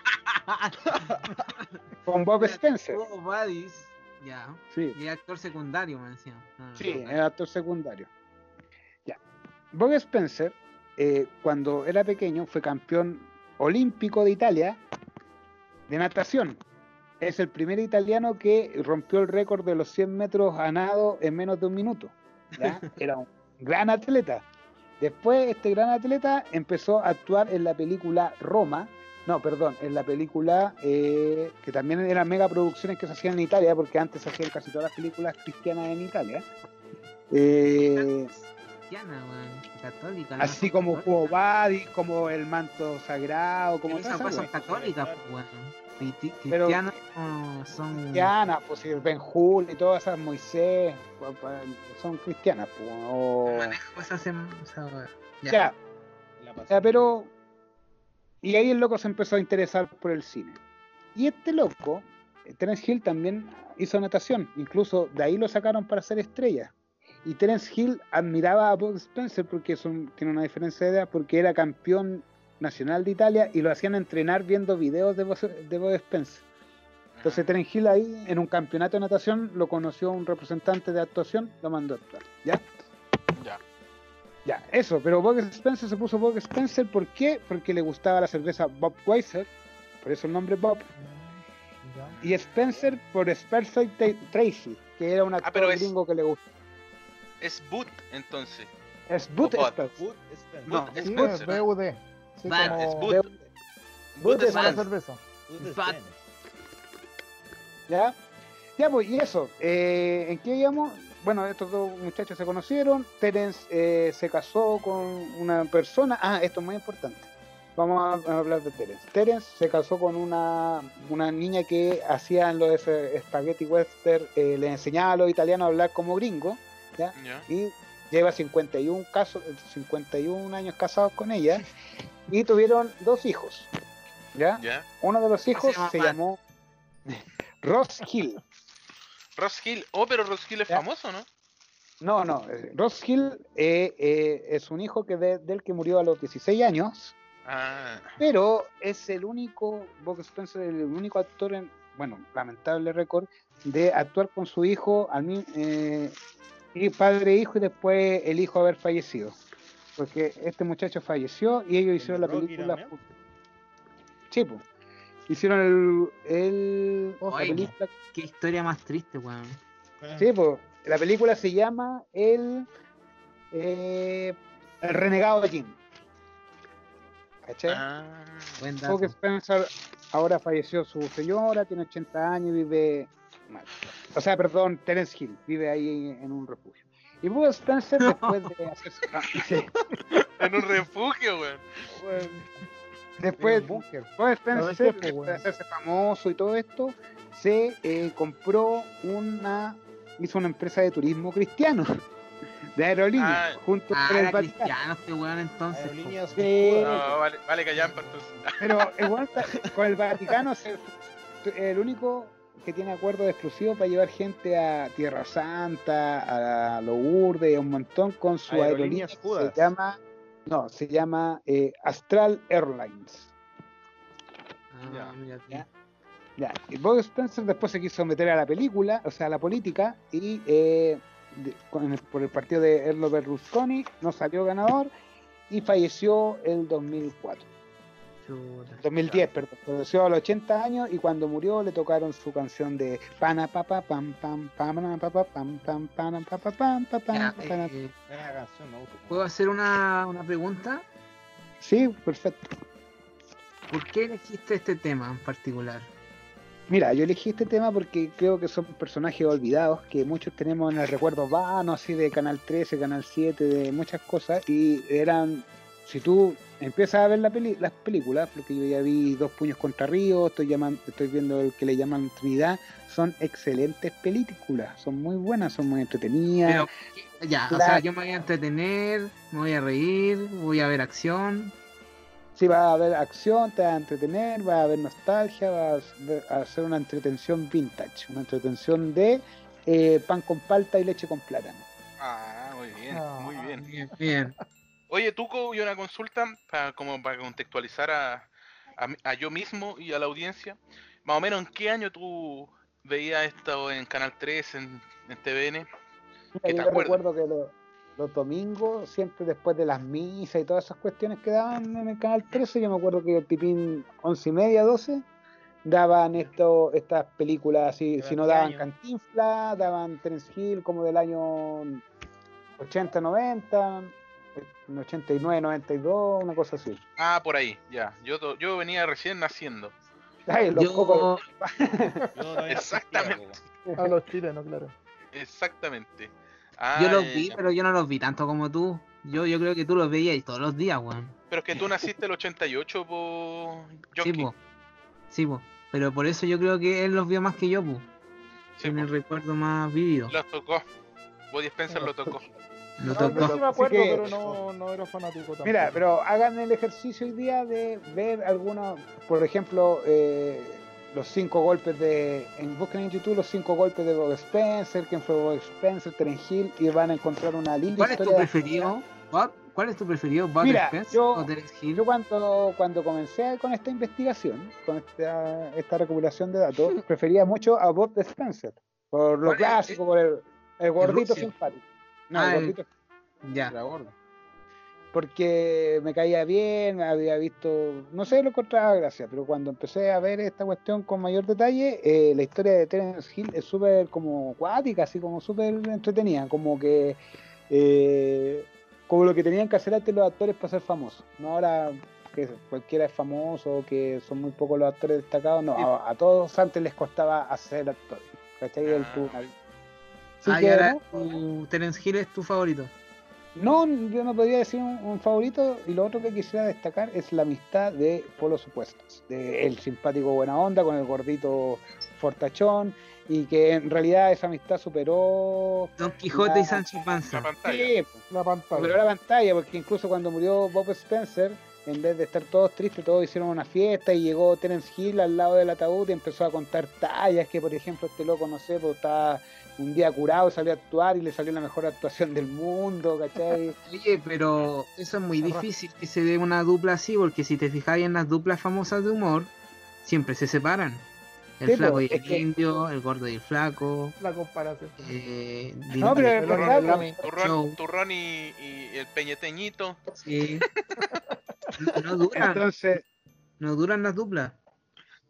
con Bob Spencer. Oh, Buddies. Ya. Sí, Y actor secundario, me decía. Ah, sí, era actor secundario. Ya. Bob Spencer, eh, cuando era pequeño, fue campeón olímpico de Italia de natación. Es el primer italiano que rompió el récord de los 100 metros a nado en menos de un minuto. ¿ya? Era un gran atleta. Después, este gran atleta empezó a actuar en la película Roma. No, perdón, en la película eh, que también eran mega producciones que se hacían en Italia, porque antes se hacían casi todas las películas cristianas en Italia. Eh, Cristiana, weón. Católica. así como Católica. Juego Badi, como el manto sagrado, como católicas, pues, weón. No son. cristianas, pues si Ben Hur y todas esas Moisés, son cristianas, pues, o- esas em- esa wea. Ya. ya, ya, pero y ahí el loco se empezó a interesar por el cine. Y este loco, Terence Hill también hizo natación, incluso de ahí lo sacaron para ser estrella. Y Terence Hill admiraba a Bob Spencer porque son, tiene una diferencia de edad, porque era campeón nacional de Italia y lo hacían entrenar viendo videos de Bob, de Bob Spencer. Entonces Terence Hill ahí en un campeonato de natación lo conoció un representante de actuación, lo mandó a actuar. ¿Ya? Ya. Ya, eso, pero Bob Spencer se puso Bob Spencer, ¿por qué? Porque le gustaba la cerveza Bob Weiser, por eso el nombre Bob, y Spencer por Spencer Tra- Tracy, que era un actor pero es- gringo que le gusta. Es Boot, entonces. Es Boot. Spencer. Bud Spencer. No, Bud Sí, Spencer. Sí, como- es. Boot Boot cerveza. ¿Ya? Ya, pues, y eso. eh, ¿En qué íbamos? Bueno, estos dos muchachos se conocieron. Terence eh, se casó con una persona. Ah, esto es muy importante. Vamos a, a hablar de Terence. Terence se casó con una, una niña que hacía en los eh, spaghetti western, eh, le enseñaba a los italianos a hablar como gringo. ¿ya? Ya. y lleva 51, casos, 51 años casados con ella y tuvieron dos hijos. ¿ya? Ya. Uno de los hijos se llamó Ross Hill. Ross Hill. Oh, pero Ross Hill es Ya. famoso, ¿no? No, no, eh, Ross Hill eh, eh, es un hijo que de- del que murió a los 16 años, Ah. pero es el único, Bob Spencer, el único actor, en, bueno, lamentable récord, de actuar con su hijo al eh, y padre e hijo y después el hijo haber fallecido. Porque este muchacho falleció y ellos hicieron la película. Sí, po. Hicieron el, el la Oye, película Qué historia más triste, weón. Sí, pues la película se llama El, eh, el Renegado de Jim. ¿Cachai? Ah. Buen dato. Porque Spencer ahora falleció su señora, tiene 80 años y vive. Mal. O sea, perdón, Terence Hill vive ahí en un refugio. Y Bob Spencer, después de hacerse. ah, sí, En un refugio, weón. después, Spencer, de qué, después de weón. hacerse famoso y todo esto, se eh, compró una hizo una empresa de turismo cristiano, de aerolíneas, Ah, junto Ah, con el Vaticano. cristiano este weón entonces. Aerolíneas. No, vale, vale callampa entonces. Pero igual con el Vaticano es el único que tiene acuerdos exclusivos para llevar gente a Tierra Santa, a Lourdes, a un montón con su aerolínea. Se llama, no, se llama eh, Astral Airlines. Ah, Ya. Ya. Ya, y Bob Spencer después se quiso meter a la película, o sea, a la política, y eh, de- con el- por el partido de Erlo Berlusconi no salió ganador y falleció el 2004. Chuta. 2010, perdón. Falleció a los 80 años y cuando murió le tocaron su canción de pana papa pam pam pam pam pam pam pam pam pam pam pam Ya, pam pam. eh. ¿Puedo hacer una, una pregunta? Sí, perfecto. ¿Por qué elegiste este tema en particular? Mira, yo elegí este tema porque creo que son personajes olvidados que muchos tenemos en el recuerdo vano, así de Canal 13, Canal 7, de muchas cosas, y eran, si tú empiezas a ver la peli- las películas, porque yo ya vi Dos Puños contra Río, estoy, llaman- estoy viendo el que le llaman Trinidad, son excelentes películas, son muy buenas, son muy entretenidas. Pero, ¿qué- ya, o sea, yo me voy a entretener, me voy a reír, voy a ver acción. Sí, va a haber acción, te va a entretener, va a haber nostalgia, va a hacer una entretención vintage, una entretención de eh, pan con palta y leche con plátano. Ah, muy bien, Ah. muy bien. Bien, bien. Oye, Tuco, y una consulta para, como para contextualizar a, a, yo mismo y a la audiencia. Más o menos, ¿en qué año tú veías esto en Canal 3, en, en TVN? Mira, ¿Qué te yo recuerdo que lo- los domingos, siempre después de las misas y todas esas cuestiones que daban en el canal 13, yo me acuerdo que el tipín 11 y media, 12, daban esto, estas películas así, ¿De si no daban año? Cantinflas, daban Terence Hill como del año 80, 90, en 89, 92, una cosa así. Ah, por ahí, ya. Yo, yo venía recién naciendo. Ay, los Yo, cocos- no Exactamente. A los chilenos, claro. Exactamente. Ah, yo los ya, vi, ya. pero yo no los vi tanto como tú. Yo, yo creo que tú los veías todos los días, weón. Pero es que tú naciste el 88, po. Sí, Jockey. po. Sí, po. Pero por eso yo creo que él los vio más que yo, po. Sí, Tiene po. el recuerdo más vivido. Los tocó. Body Spencer lo tocó. No, yo tocó. sí me acuerdo, que- pero no, no era fanático tampoco. Mira, pero hagan el ejercicio hoy día de ver algunos, por ejemplo, eh, los cinco golpes de, en, busquen en YouTube los cinco golpes de Bob Spencer, quién fue Bob Spencer, Terence Hill, y van a encontrar una linda ¿Cuál es tu historia de- preferido? Bob? ¿Cuál es tu preferido? ¿Bud Mira, Spencer yo- o Terence Hill? Yo cuando, cuando comencé con esta investigación, con esta, esta recopilación de datos, prefería mucho a Bob Spencer, por lo ¿Cuál es? clásico, por el, el gordito simpático. No, Ah, el gordito Ya. Porque me caía bien, había visto, no sé, lo encontraba gracia, pero cuando empecé a ver esta cuestión con mayor detalle, eh, la historia de Terence Hill es súper como acuática, así como súper entretenida, como que eh, como lo que tenían que hacer antes los actores para ser famosos, no ahora que cualquiera es famoso, que son muy pocos los actores destacados, no, a, a todos antes les costaba hacer actores, ¿cachai? Ah. Así Ah, y que, ahora ¿no? tu Terence Hill es tu favorito. No, yo no podría decir un, un favorito. Y lo otro que quisiera destacar es la amistad de Polos Opuestos. De el simpático buena onda con el gordito fortachón. Y que en realidad esa amistad superó. Don Quijote y Sancho La Panza. pantalla. Sí, La pantalla. superó la pantalla. Porque incluso cuando murió Bob Spencer, en vez de estar todos tristes, todos hicieron una fiesta. Y llegó Terence Hill al lado del ataúd y empezó a contar tallas. Que por ejemplo, este loco, no sé, pues estaba un día curado, salió a actuar y le salió la mejor actuación del mundo, ¿cachai? Oye, pero eso es muy difícil que se dé una dupla así, porque si te fijáis en las duplas famosas de humor, siempre se separan. El Sí, flaco y el que- indio, el gordo y el flaco. La comparación. Eh, No, pero pues. Turrón, turrón y, y el peñeteñito. Sí. No, no duran, Entonces, no duran las duplas.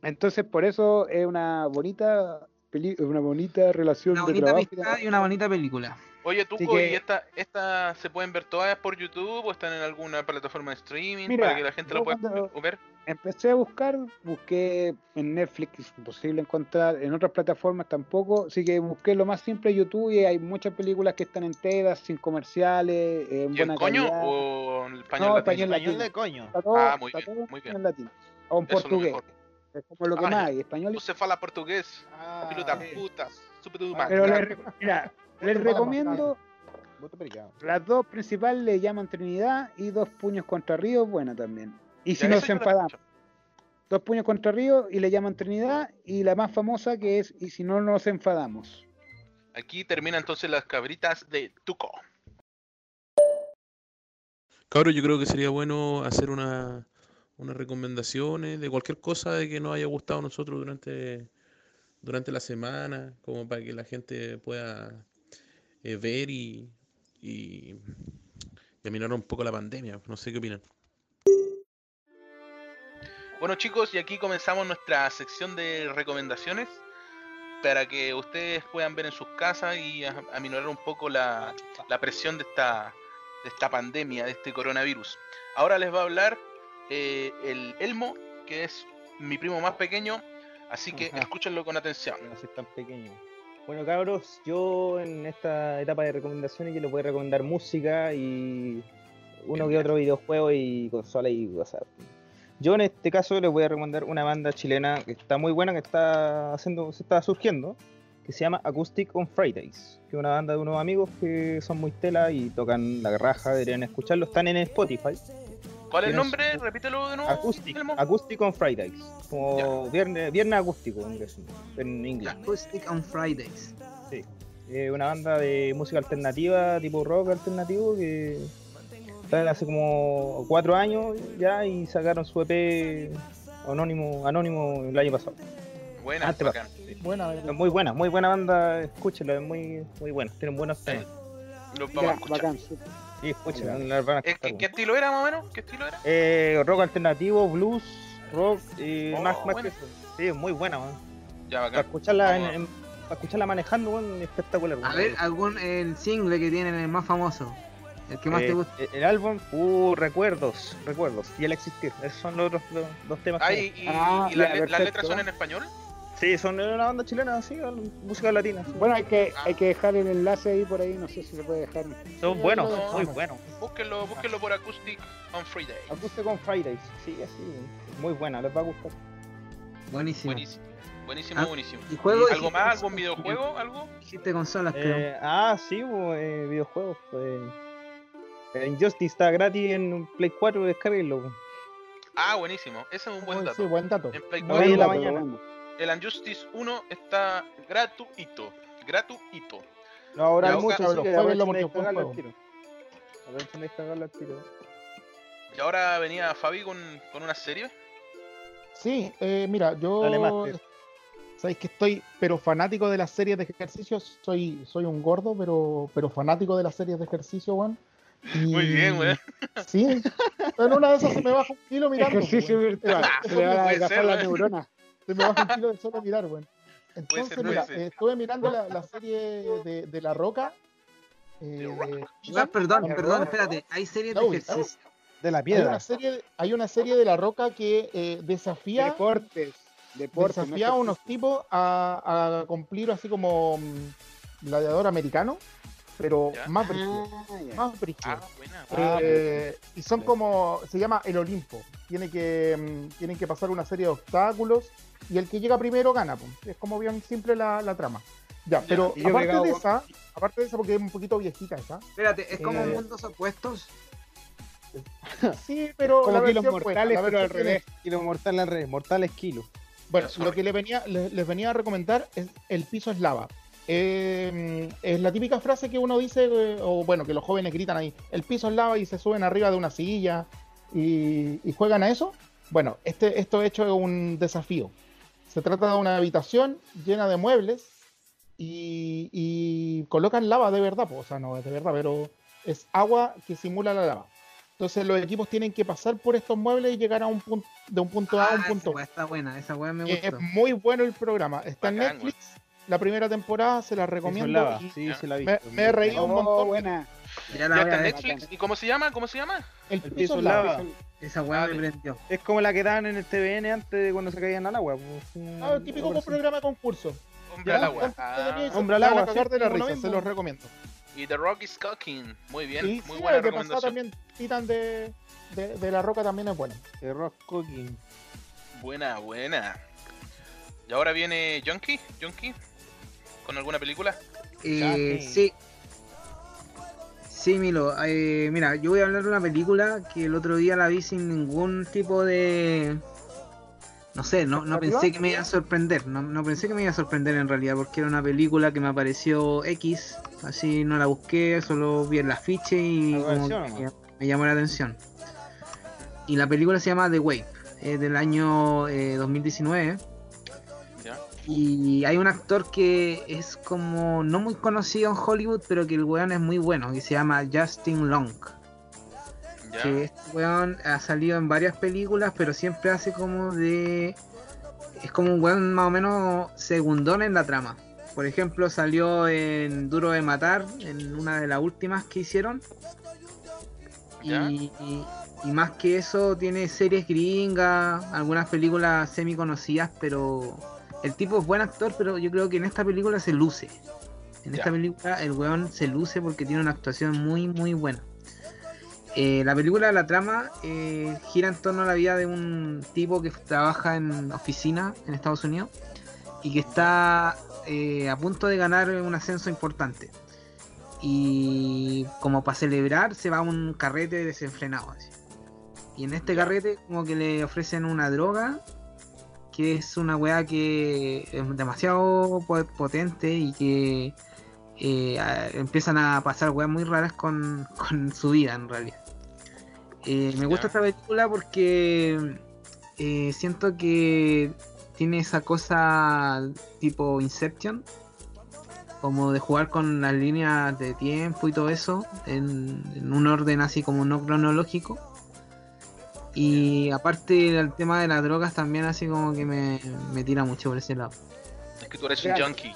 Entonces, por eso es una bonita peli- una bonita relación Una de bonita trabajo. amistad y una bonita película. Oye, que- ¿y esta, esta se pueden ver todas por YouTube o están en alguna plataforma de streaming Mira, para que la gente lo pueda ver? Empecé a buscar, busqué en Netflix, es imposible encontrar, en otras plataformas tampoco, así que busqué lo más simple YouTube y hay muchas películas que están enteras, sin comerciales, en ¿Y en buena coño calidad. o en español No, latino? español Español latino. de coño. Está todo, Ah, muy está bien, todo muy en latino. O en Eso es lo portugués. Es como lo que Ah, más hay, español Você fala portugués, Ah, sí. puta, Pero les, re- mira, les Voto para recomiendo las dos principales le llaman Trinidad y dos puños contra Río, buena también. Y si Ya, no se lo enfadamos, dos puños contra Río y le llaman Trinidad y la más famosa que es y si no nos enfadamos. Aquí termina entonces las cabritas de Tuco. Cabros, yo creo que sería bueno hacer una, unas recomendaciones de cualquier cosa de que nos haya gustado a nosotros durante, durante la semana, como para que la gente pueda eh, ver y, y, y un poco la pandemia. No sé qué opinan. Bueno chicos, y aquí comenzamos nuestra sección de recomendaciones para que ustedes puedan ver en sus casas y aminorar un poco la, la presión de esta, de esta pandemia, de este coronavirus. Ahora les va a hablar eh, el Elmo, que es mi primo más pequeño, así que Ajá. escúchenlo con atención. No soy tan pequeño. Bueno, cabros, yo en esta etapa de recomendaciones yo les voy a recomendar música y uno que otro videojuego y consola y cosas. Yo en este caso les voy a recomendar una banda chilena que está muy buena, que está haciendo, se está surgiendo, que se llama Acoustic on Fridays, que es una banda de unos amigos que son muy tela y tocan la raja, deberían escucharlo, están en Spotify. ¿Cuál es el nombre? Repítelo de nuevo. Acoustic. Acoustic on Fridays, como viernes, viernes acústico en inglés, en inglés. Acoustic on Fridays. Eh, una banda de música alternativa, tipo rock alternativo, que están hace como cuatro años ya y sacaron su EP anónimo, anónimo el año pasado. Buena, Antes bacán. pasado, sí. Buena, Es muy buena, muy buena banda, escúchenla, es muy, muy buena, tienen buenos temas. Los vamos Ya, a escuchar. bacán. Sí, a Eh, escuchar, ¿qué, bueno. qué estilo era más o menos? ¿Qué estilo era? Eh, rock alternativo, blues, rock y Oh, más, más que eso. Sí, es muy buena, man. Ya, Para escucharla, en- a- en- para escucharla manejando, man, espectacular. A man. ver, algún el single que tienen el más famoso. El que más Eh, te gusta. El, el álbum, uh, recuerdos, recuerdos, y el existir. Esos son los otros dos, dos temas. que- Ah, y, y- Ah, y las, letras son en español. Sí, son de una banda chilena, sí, música latina. sí. Bueno, hay que, Ah. hay que dejar el enlace ahí por ahí, no sé si se puede dejar. son buenos, son muy buenos. Búsquenlo, búsquenlo por Acoustic on Friday. Acoustic con Fridays, sí, así, muy buena, les va a gustar. Buenísimo. Buenísimo. Buenísimo, Ah, buenísimo. ¿Y juego? ¿Algo dijiste más? ¿Algún videojuego? ¿Algo? Dijiste consolas, creo. Eh, ah, sí, eh, videojuegos. Pues, el Injustice está gratis en Play 4, descarguenlo. Ah, buenísimo. Ese es un buen dato. Sí, buen dato. En Play No, 4, ahí en la Pero mañana. bueno. El Unjustice 1 está gratuito. Gratuito. No, ahora hay muchos, que porque es buen descargarlo al juego. tiro. Aprovechen de descargarlo al tiro. Y ahora venía Fabi con, con una serie. Sí, eh, mira, yo. Dale. Sabéis que estoy, pero fanático de las series de ejercicios. Soy, soy un gordo, pero, pero fanático de las series de ejercicio, weón. Y- Muy bien, weón. Sí, pero en una de esas se me baja un kilo mirando. Ejercicio virtual. Se le van a Puede adelgazar Se me baja un kilo de solo mirar, weón. Puede Entonces, ser, puede mira, ser. eh, estuve mirando la, la serie de, de La Roca. eh, Ah, perdón, La perdón, Roca. espérate. Hay series de Uy, ejercicio. De la Hay piedra. una, serie, hay una serie de La Roca que eh, desafía Deportes. Deportes. no desafía a unos tipos a, a cumplir así como mm, gladiador americano, pero Ya. más brígido, Ah, más brígido. Ah, buena. Ah, Eh, y son como, se llama el Olimpo. Tiene que, mm, tienen que pasar una serie de obstáculos y el que llega primero gana. pues. Es como bien simple la, la trama. Ya, pero aparte de esa, aparte de esa, porque es un poquito viejita esa. Espérate, es como Eh, mundos opuestos. Sí, pero Como la kilos mortales, la pero al revés. Kilo mortal al revés, mortales kilos. Bueno, lo que le venía, les, les venía a recomendar es El piso es lava. Eh, es la típica frase que uno dice, eh, o bueno, que los jóvenes gritan ahí, el piso es lava y se suben arriba de una silla y, y juegan a eso. Bueno, este, esto hecho es un desafío. Se trata de una habitación llena de muebles y, y colocan lava de verdad, po, o sea, no es de verdad, pero es agua que simula la lava. Entonces los equipos tienen que pasar por estos muebles y llegar a un punto, de un punto A a Ah, un esa punto B. está buena, esa weá me Que es muy bueno el programa. Está en Netflix. La primera temporada se la recomiendo. Lava, y sí, ya. se la vi. me, me he reído un Oh, montón. buena. Ya la Ya está en. Netflix. ¿Y cómo se llama? ¿Cómo se llama? El El piso lava. lava. Esa weá me Dale. prendió. Es como la que daban en el TVN antes de cuando se caían al agua. pues, un- Ah, típico como programa de concurso. Hombre al agua. Ah, Hombre al agua, cagar de la risa, se los recomiendo. y The Rock is Cooking. Muy bien. Y muy sí, buena recomendación. también, Titan de, de, de la Roca también es bueno. De rock cooking. Buena, buena. Y ahora viene Junkie, Junkie, con alguna película. Eh, sí. Sí, Milo. eh, mira, yo voy a hablar de una película que el otro día la vi sin ningún tipo de... No sé, no, no pensé que me iba a sorprender. No, no pensé que me iba a sorprender en realidad, porque era una película que me apareció X. Así no la busqué, solo vi el afiche y Me como apareció que nomás. me llamó la atención. Y la película se llama The Wave, es del año eh, 2019. Y hay un actor que es como no muy conocido en Hollywood, pero que el weón es muy bueno, que se llama Justin Long. Que este weón ha salido en varias películas, pero siempre hace como de. Es como un weón más o menos segundón en la trama. Por ejemplo, salió en Duro de Matar, en una de las últimas que hicieron. ¿Ya? Y, y- y más que eso, tiene series gringas, algunas películas semi conocidas, pero el tipo es buen actor, pero yo creo que en esta película se luce. En Ya. esta película el weón se luce porque tiene una actuación muy, muy buena. Eh, la película, la trama, eh, gira en torno a la vida de un tipo que trabaja en oficina en Estados Unidos y que está eh, a punto de ganar un ascenso importante. Y como para celebrar, se va a un carrete desenfrenado. así. Y en este carrete, como que le ofrecen una droga que es una weá que es demasiado po- potente y que eh, empiezan a pasar weas muy raras con, con su vida en realidad. Eh, me gusta esta película porque eh, siento que tiene esa cosa tipo Inception, como de jugar con las líneas de tiempo y todo eso en, en un orden así como no cronológico. Y aparte el tema de las drogas también así como que me, me tira mucho por ese lado. Es que tú eres un junkie.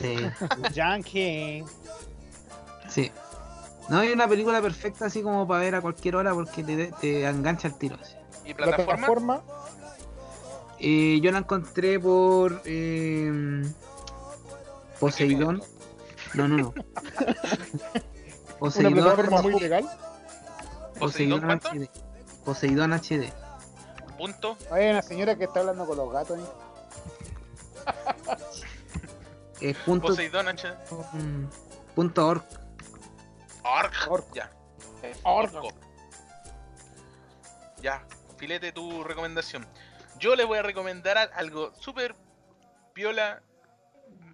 Sí, Yankee. sí. No hay una película perfecta así como para ver a cualquier hora porque te, te engancha el tiro. así. ¿Y plataforma? Plataforma, Eh, yo la encontré por eh, Poseidón. No, no, no. una Poseidón, plataforma muy legal. ¿Poseidón cuánto? HD. Poseidón HD. Punto. Hay una señora que está hablando con los gatos. ¿eh? Eh, punto, Poseidón H. mm, punto org. Orc. Orc. Ya. Orco. Ya. Filete tu recomendación. Yo les voy a recomendar algo súper piola.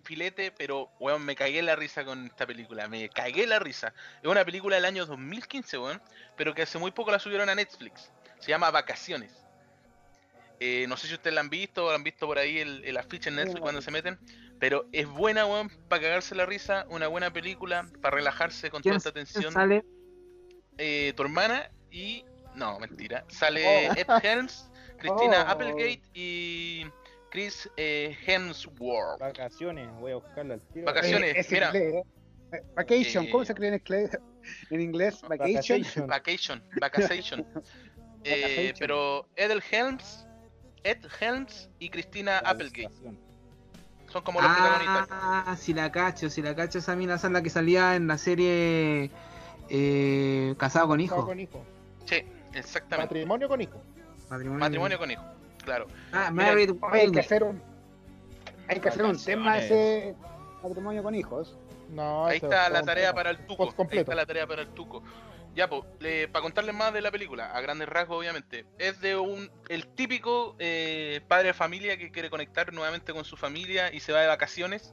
Filete, pero weón, me cagué la risa con esta película. Me cagué la risa. Es una película del año 2015, weón. Pero que hace muy poco la subieron a Netflix. Se llama Vacaciones. Eh, no sé si ustedes la han visto o han visto por ahí el, el afiche en Netflix cuando se meten. Pero es buena, weón, para cagarse la risa. Una buena película, para relajarse con toda ¿Quién, esta tensión. sale? Eh, tu hermana y. No, mentira. Sale Oh. Ed Helms, Christina Oh. Applegate y Chris eh, Hemsworth. Vacaciones, voy a buscarla al tiro. Vacaciones. Eh, mira. inglés, ¿eh? Vacation, Eh, ¿cómo se escribe en inglés? En inglés, vacation. Vacation. Vacation. Vacation. Eh, Vacation. pero Ed Helms, Ed Helms y Christina Applegate son como los protagonistas. Ah, si la cacho, si la cacho esa mina esa es la que salía en la serie eh, Casado con Casado Hijo. con hijo. Sí, exactamente. Matrimonio con hijo. Matrimonio, Matrimonio con hijo. Claro. Ah, Mira, Married Oye, hay que hacer un, hay que hacer un tema ese matrimonio con hijos. No, Ahí está es la tarea para el tuco. Ahí está la tarea para el tuco. Ya, pues, para contarles más de la película, a grandes rasgos, obviamente. Es de un el típico eh, padre de familia que quiere conectar nuevamente con su familia y se va de vacaciones.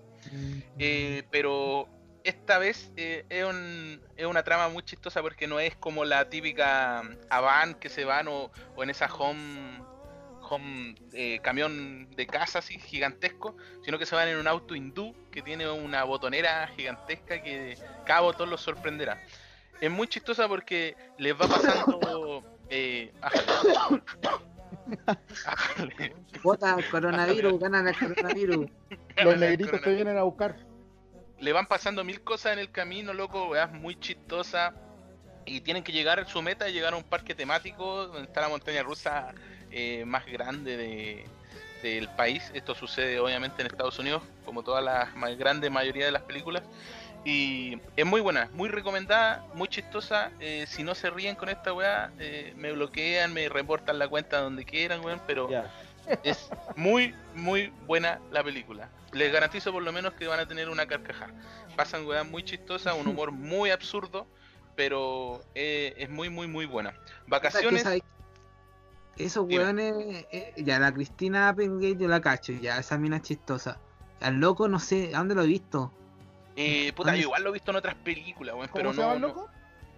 eh, pero esta vez eh, es, un- es una trama muy chistosa porque no es como la típica Avan que se van o, o en esa home home eh, camión de casa así gigantesco, sino que se van en un auto hindú que tiene una botonera gigantesca que cada botón los sorprenderá. Es muy chistosa porque les va pasando. Eh. Bota el coronavirus, ganan el coronavirus. Los negritos te vienen a buscar. le van pasando mil cosas en el camino, loco, weá, muy chistosa. Y tienen que llegar a su meta, llegar a un parque temático donde está la montaña rusa eh, más grande de, del país. Esto sucede obviamente en Estados Unidos, como toda la ma- grande mayoría de las películas. Y es muy buena, muy recomendada, muy chistosa. Eh, si no se ríen con esta weá, eh, me bloquean, me reportan la cuenta donde quieran, weón, pero. Es muy, muy buena la película. Les garantizo por lo menos que van a tener una carcajada. Pasan weas muy chistosas, un humor muy absurdo, pero eh, es muy, muy, muy buena. Vacaciones. Esos Dime. weones, eh, ya la Cristina Applegate yo la cacho, ya esa mina es chistosa. Al loco no sé, ¿a dónde lo he visto? Eh, puta, Ah, yo igual lo he visto en otras películas, weón, pero ¿Cómo se llama no. el no- loco?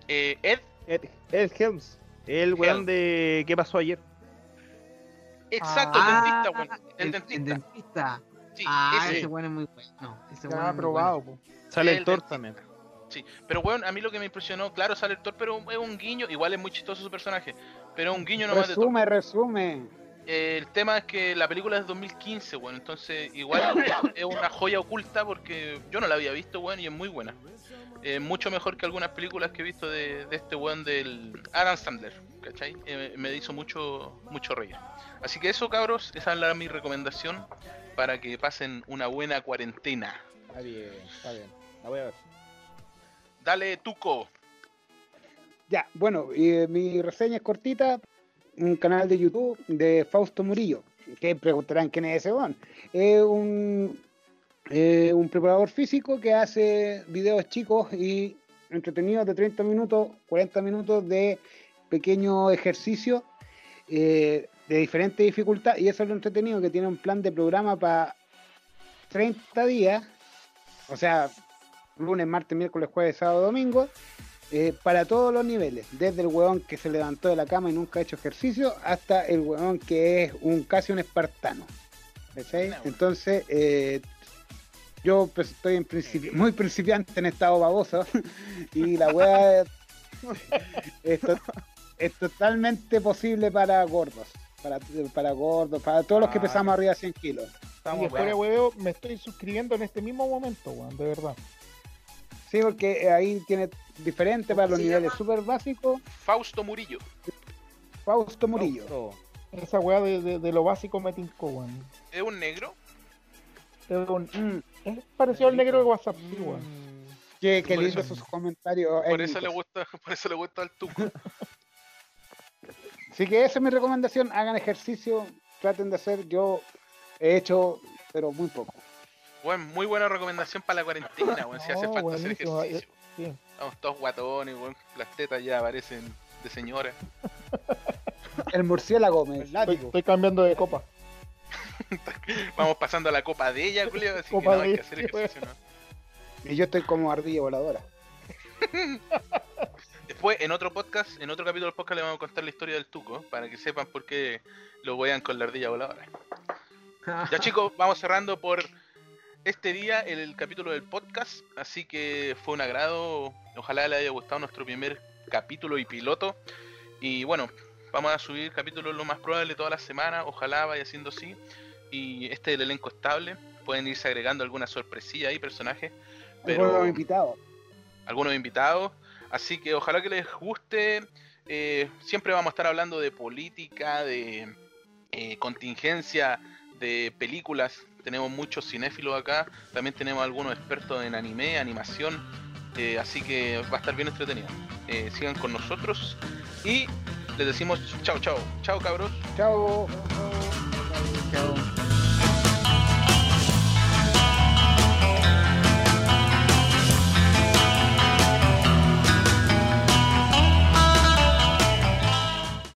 Eh, Ed, Ed, Ed Helms, el weón de ¿Qué pasó ayer? exacto, Ah, el dentista, weón. El, el, dentista. el dentista. Sí, ah, ese. ese weón es muy bueno. Ese Ya weón ha probado, bueno. Sale El el Thor también. Sí, pero weón, a mí lo que me impresionó, claro, sale el Thor, pero es un guiño, igual es muy chistoso su personaje, pero un guiño nomás de Thor. Resume, resume. Eh, el tema es que la película es 2015, weón, entonces igual es una joya oculta porque yo no la había visto, weón, y es muy buena. Eh, mucho mejor que algunas películas que he visto de, de este weón del Adam Sandler, ¿cachai? Eh, me hizo mucho, mucho reír. Así que eso, cabros, esa es la, mi recomendación para que pasen una buena cuarentena. Está bien, está bien. La voy a ver. Dale, Tuco. Ya, bueno, eh, mi reseña es cortita. Un canal de YouTube de Fausto Murillo. Que preguntarán quién es ese weón. Es un, eh, un preparador físico que hace videos chicos y entretenidos de 30 minutos, 40 minutos de pequeño ejercicio eh, de diferente dificultad. Y eso es lo entretenido, que tiene un plan de programa para 30 días. O sea, lunes, martes, miércoles, jueves, sábado, domingo. Eh, para todos los niveles, desde el weón que se levantó de la cama y nunca ha hecho ejercicio, hasta el weón que es un casi un espartano. ¿cachai? Entonces, eh, yo pues, estoy en principi- muy principiante en estado baboso y la weá es, to- es totalmente posible para gordos. Para, para gordos, para todos los que Ah. pesamos arriba de 100 kilos. Y Estamos fuera weón. hueveo, me estoy suscribiendo en este mismo momento, weón, de verdad. Sí, porque eh, ahí tiene diferente para los niveles súper básicos. Fausto Murillo. Fausto Murillo. Fausto. Esa weá de, de- de lo básico me tincó, weón. ¿Es un negro? Es, un- Mm, es parecido al negro de WhatsApp, sí, weón. qué, qué lindo eso- sus comentarios. Por eso le gusta, por eso le gusta al Tuco. Así que esa es mi recomendación. Hagan ejercicio, traten de hacer. Yo he hecho, pero muy poco. Bueno, muy buena recomendación para la cuarentena, weón, si hace falta hacer buenísimo, ejercicio. Sí. Estamos todos guatones, weón, las tetas ya aparecen de señora. El murciélago me. Estoy, estoy cambiando de copa. Vamos pasando a la copa de ella, Julio, así Copa que no hay que hacer ejercicio, ¿no? Y yo estoy como ardilla voladora. Después, en otro podcast, en otro capítulo del podcast le vamos a contar la historia del Tuco, para que sepan por qué lo vean con la ardilla voladora. Ya chicos, vamos cerrando por este día el, el capítulo del podcast, así que fue un agrado, ojalá les haya gustado nuestro primer capítulo y piloto. Y bueno, vamos a subir capítulos lo más probable toda la semana, ojalá vaya siendo así. Y este es el elenco estable, pueden irse agregando alguna sorpresilla ahí, personajes, Pero... los invitados. algunos invitados. Así que ojalá que les guste. Eh, siempre vamos a estar hablando de política, de eh, contingencia, de películas. Tenemos muchos cinéfilos acá. También tenemos algunos expertos en anime, animación. eh, así que va a estar bien entretenido. Eh, sigan con nosotros. Y les decimos chao, chao. Chao, cabros. Chao. Chao.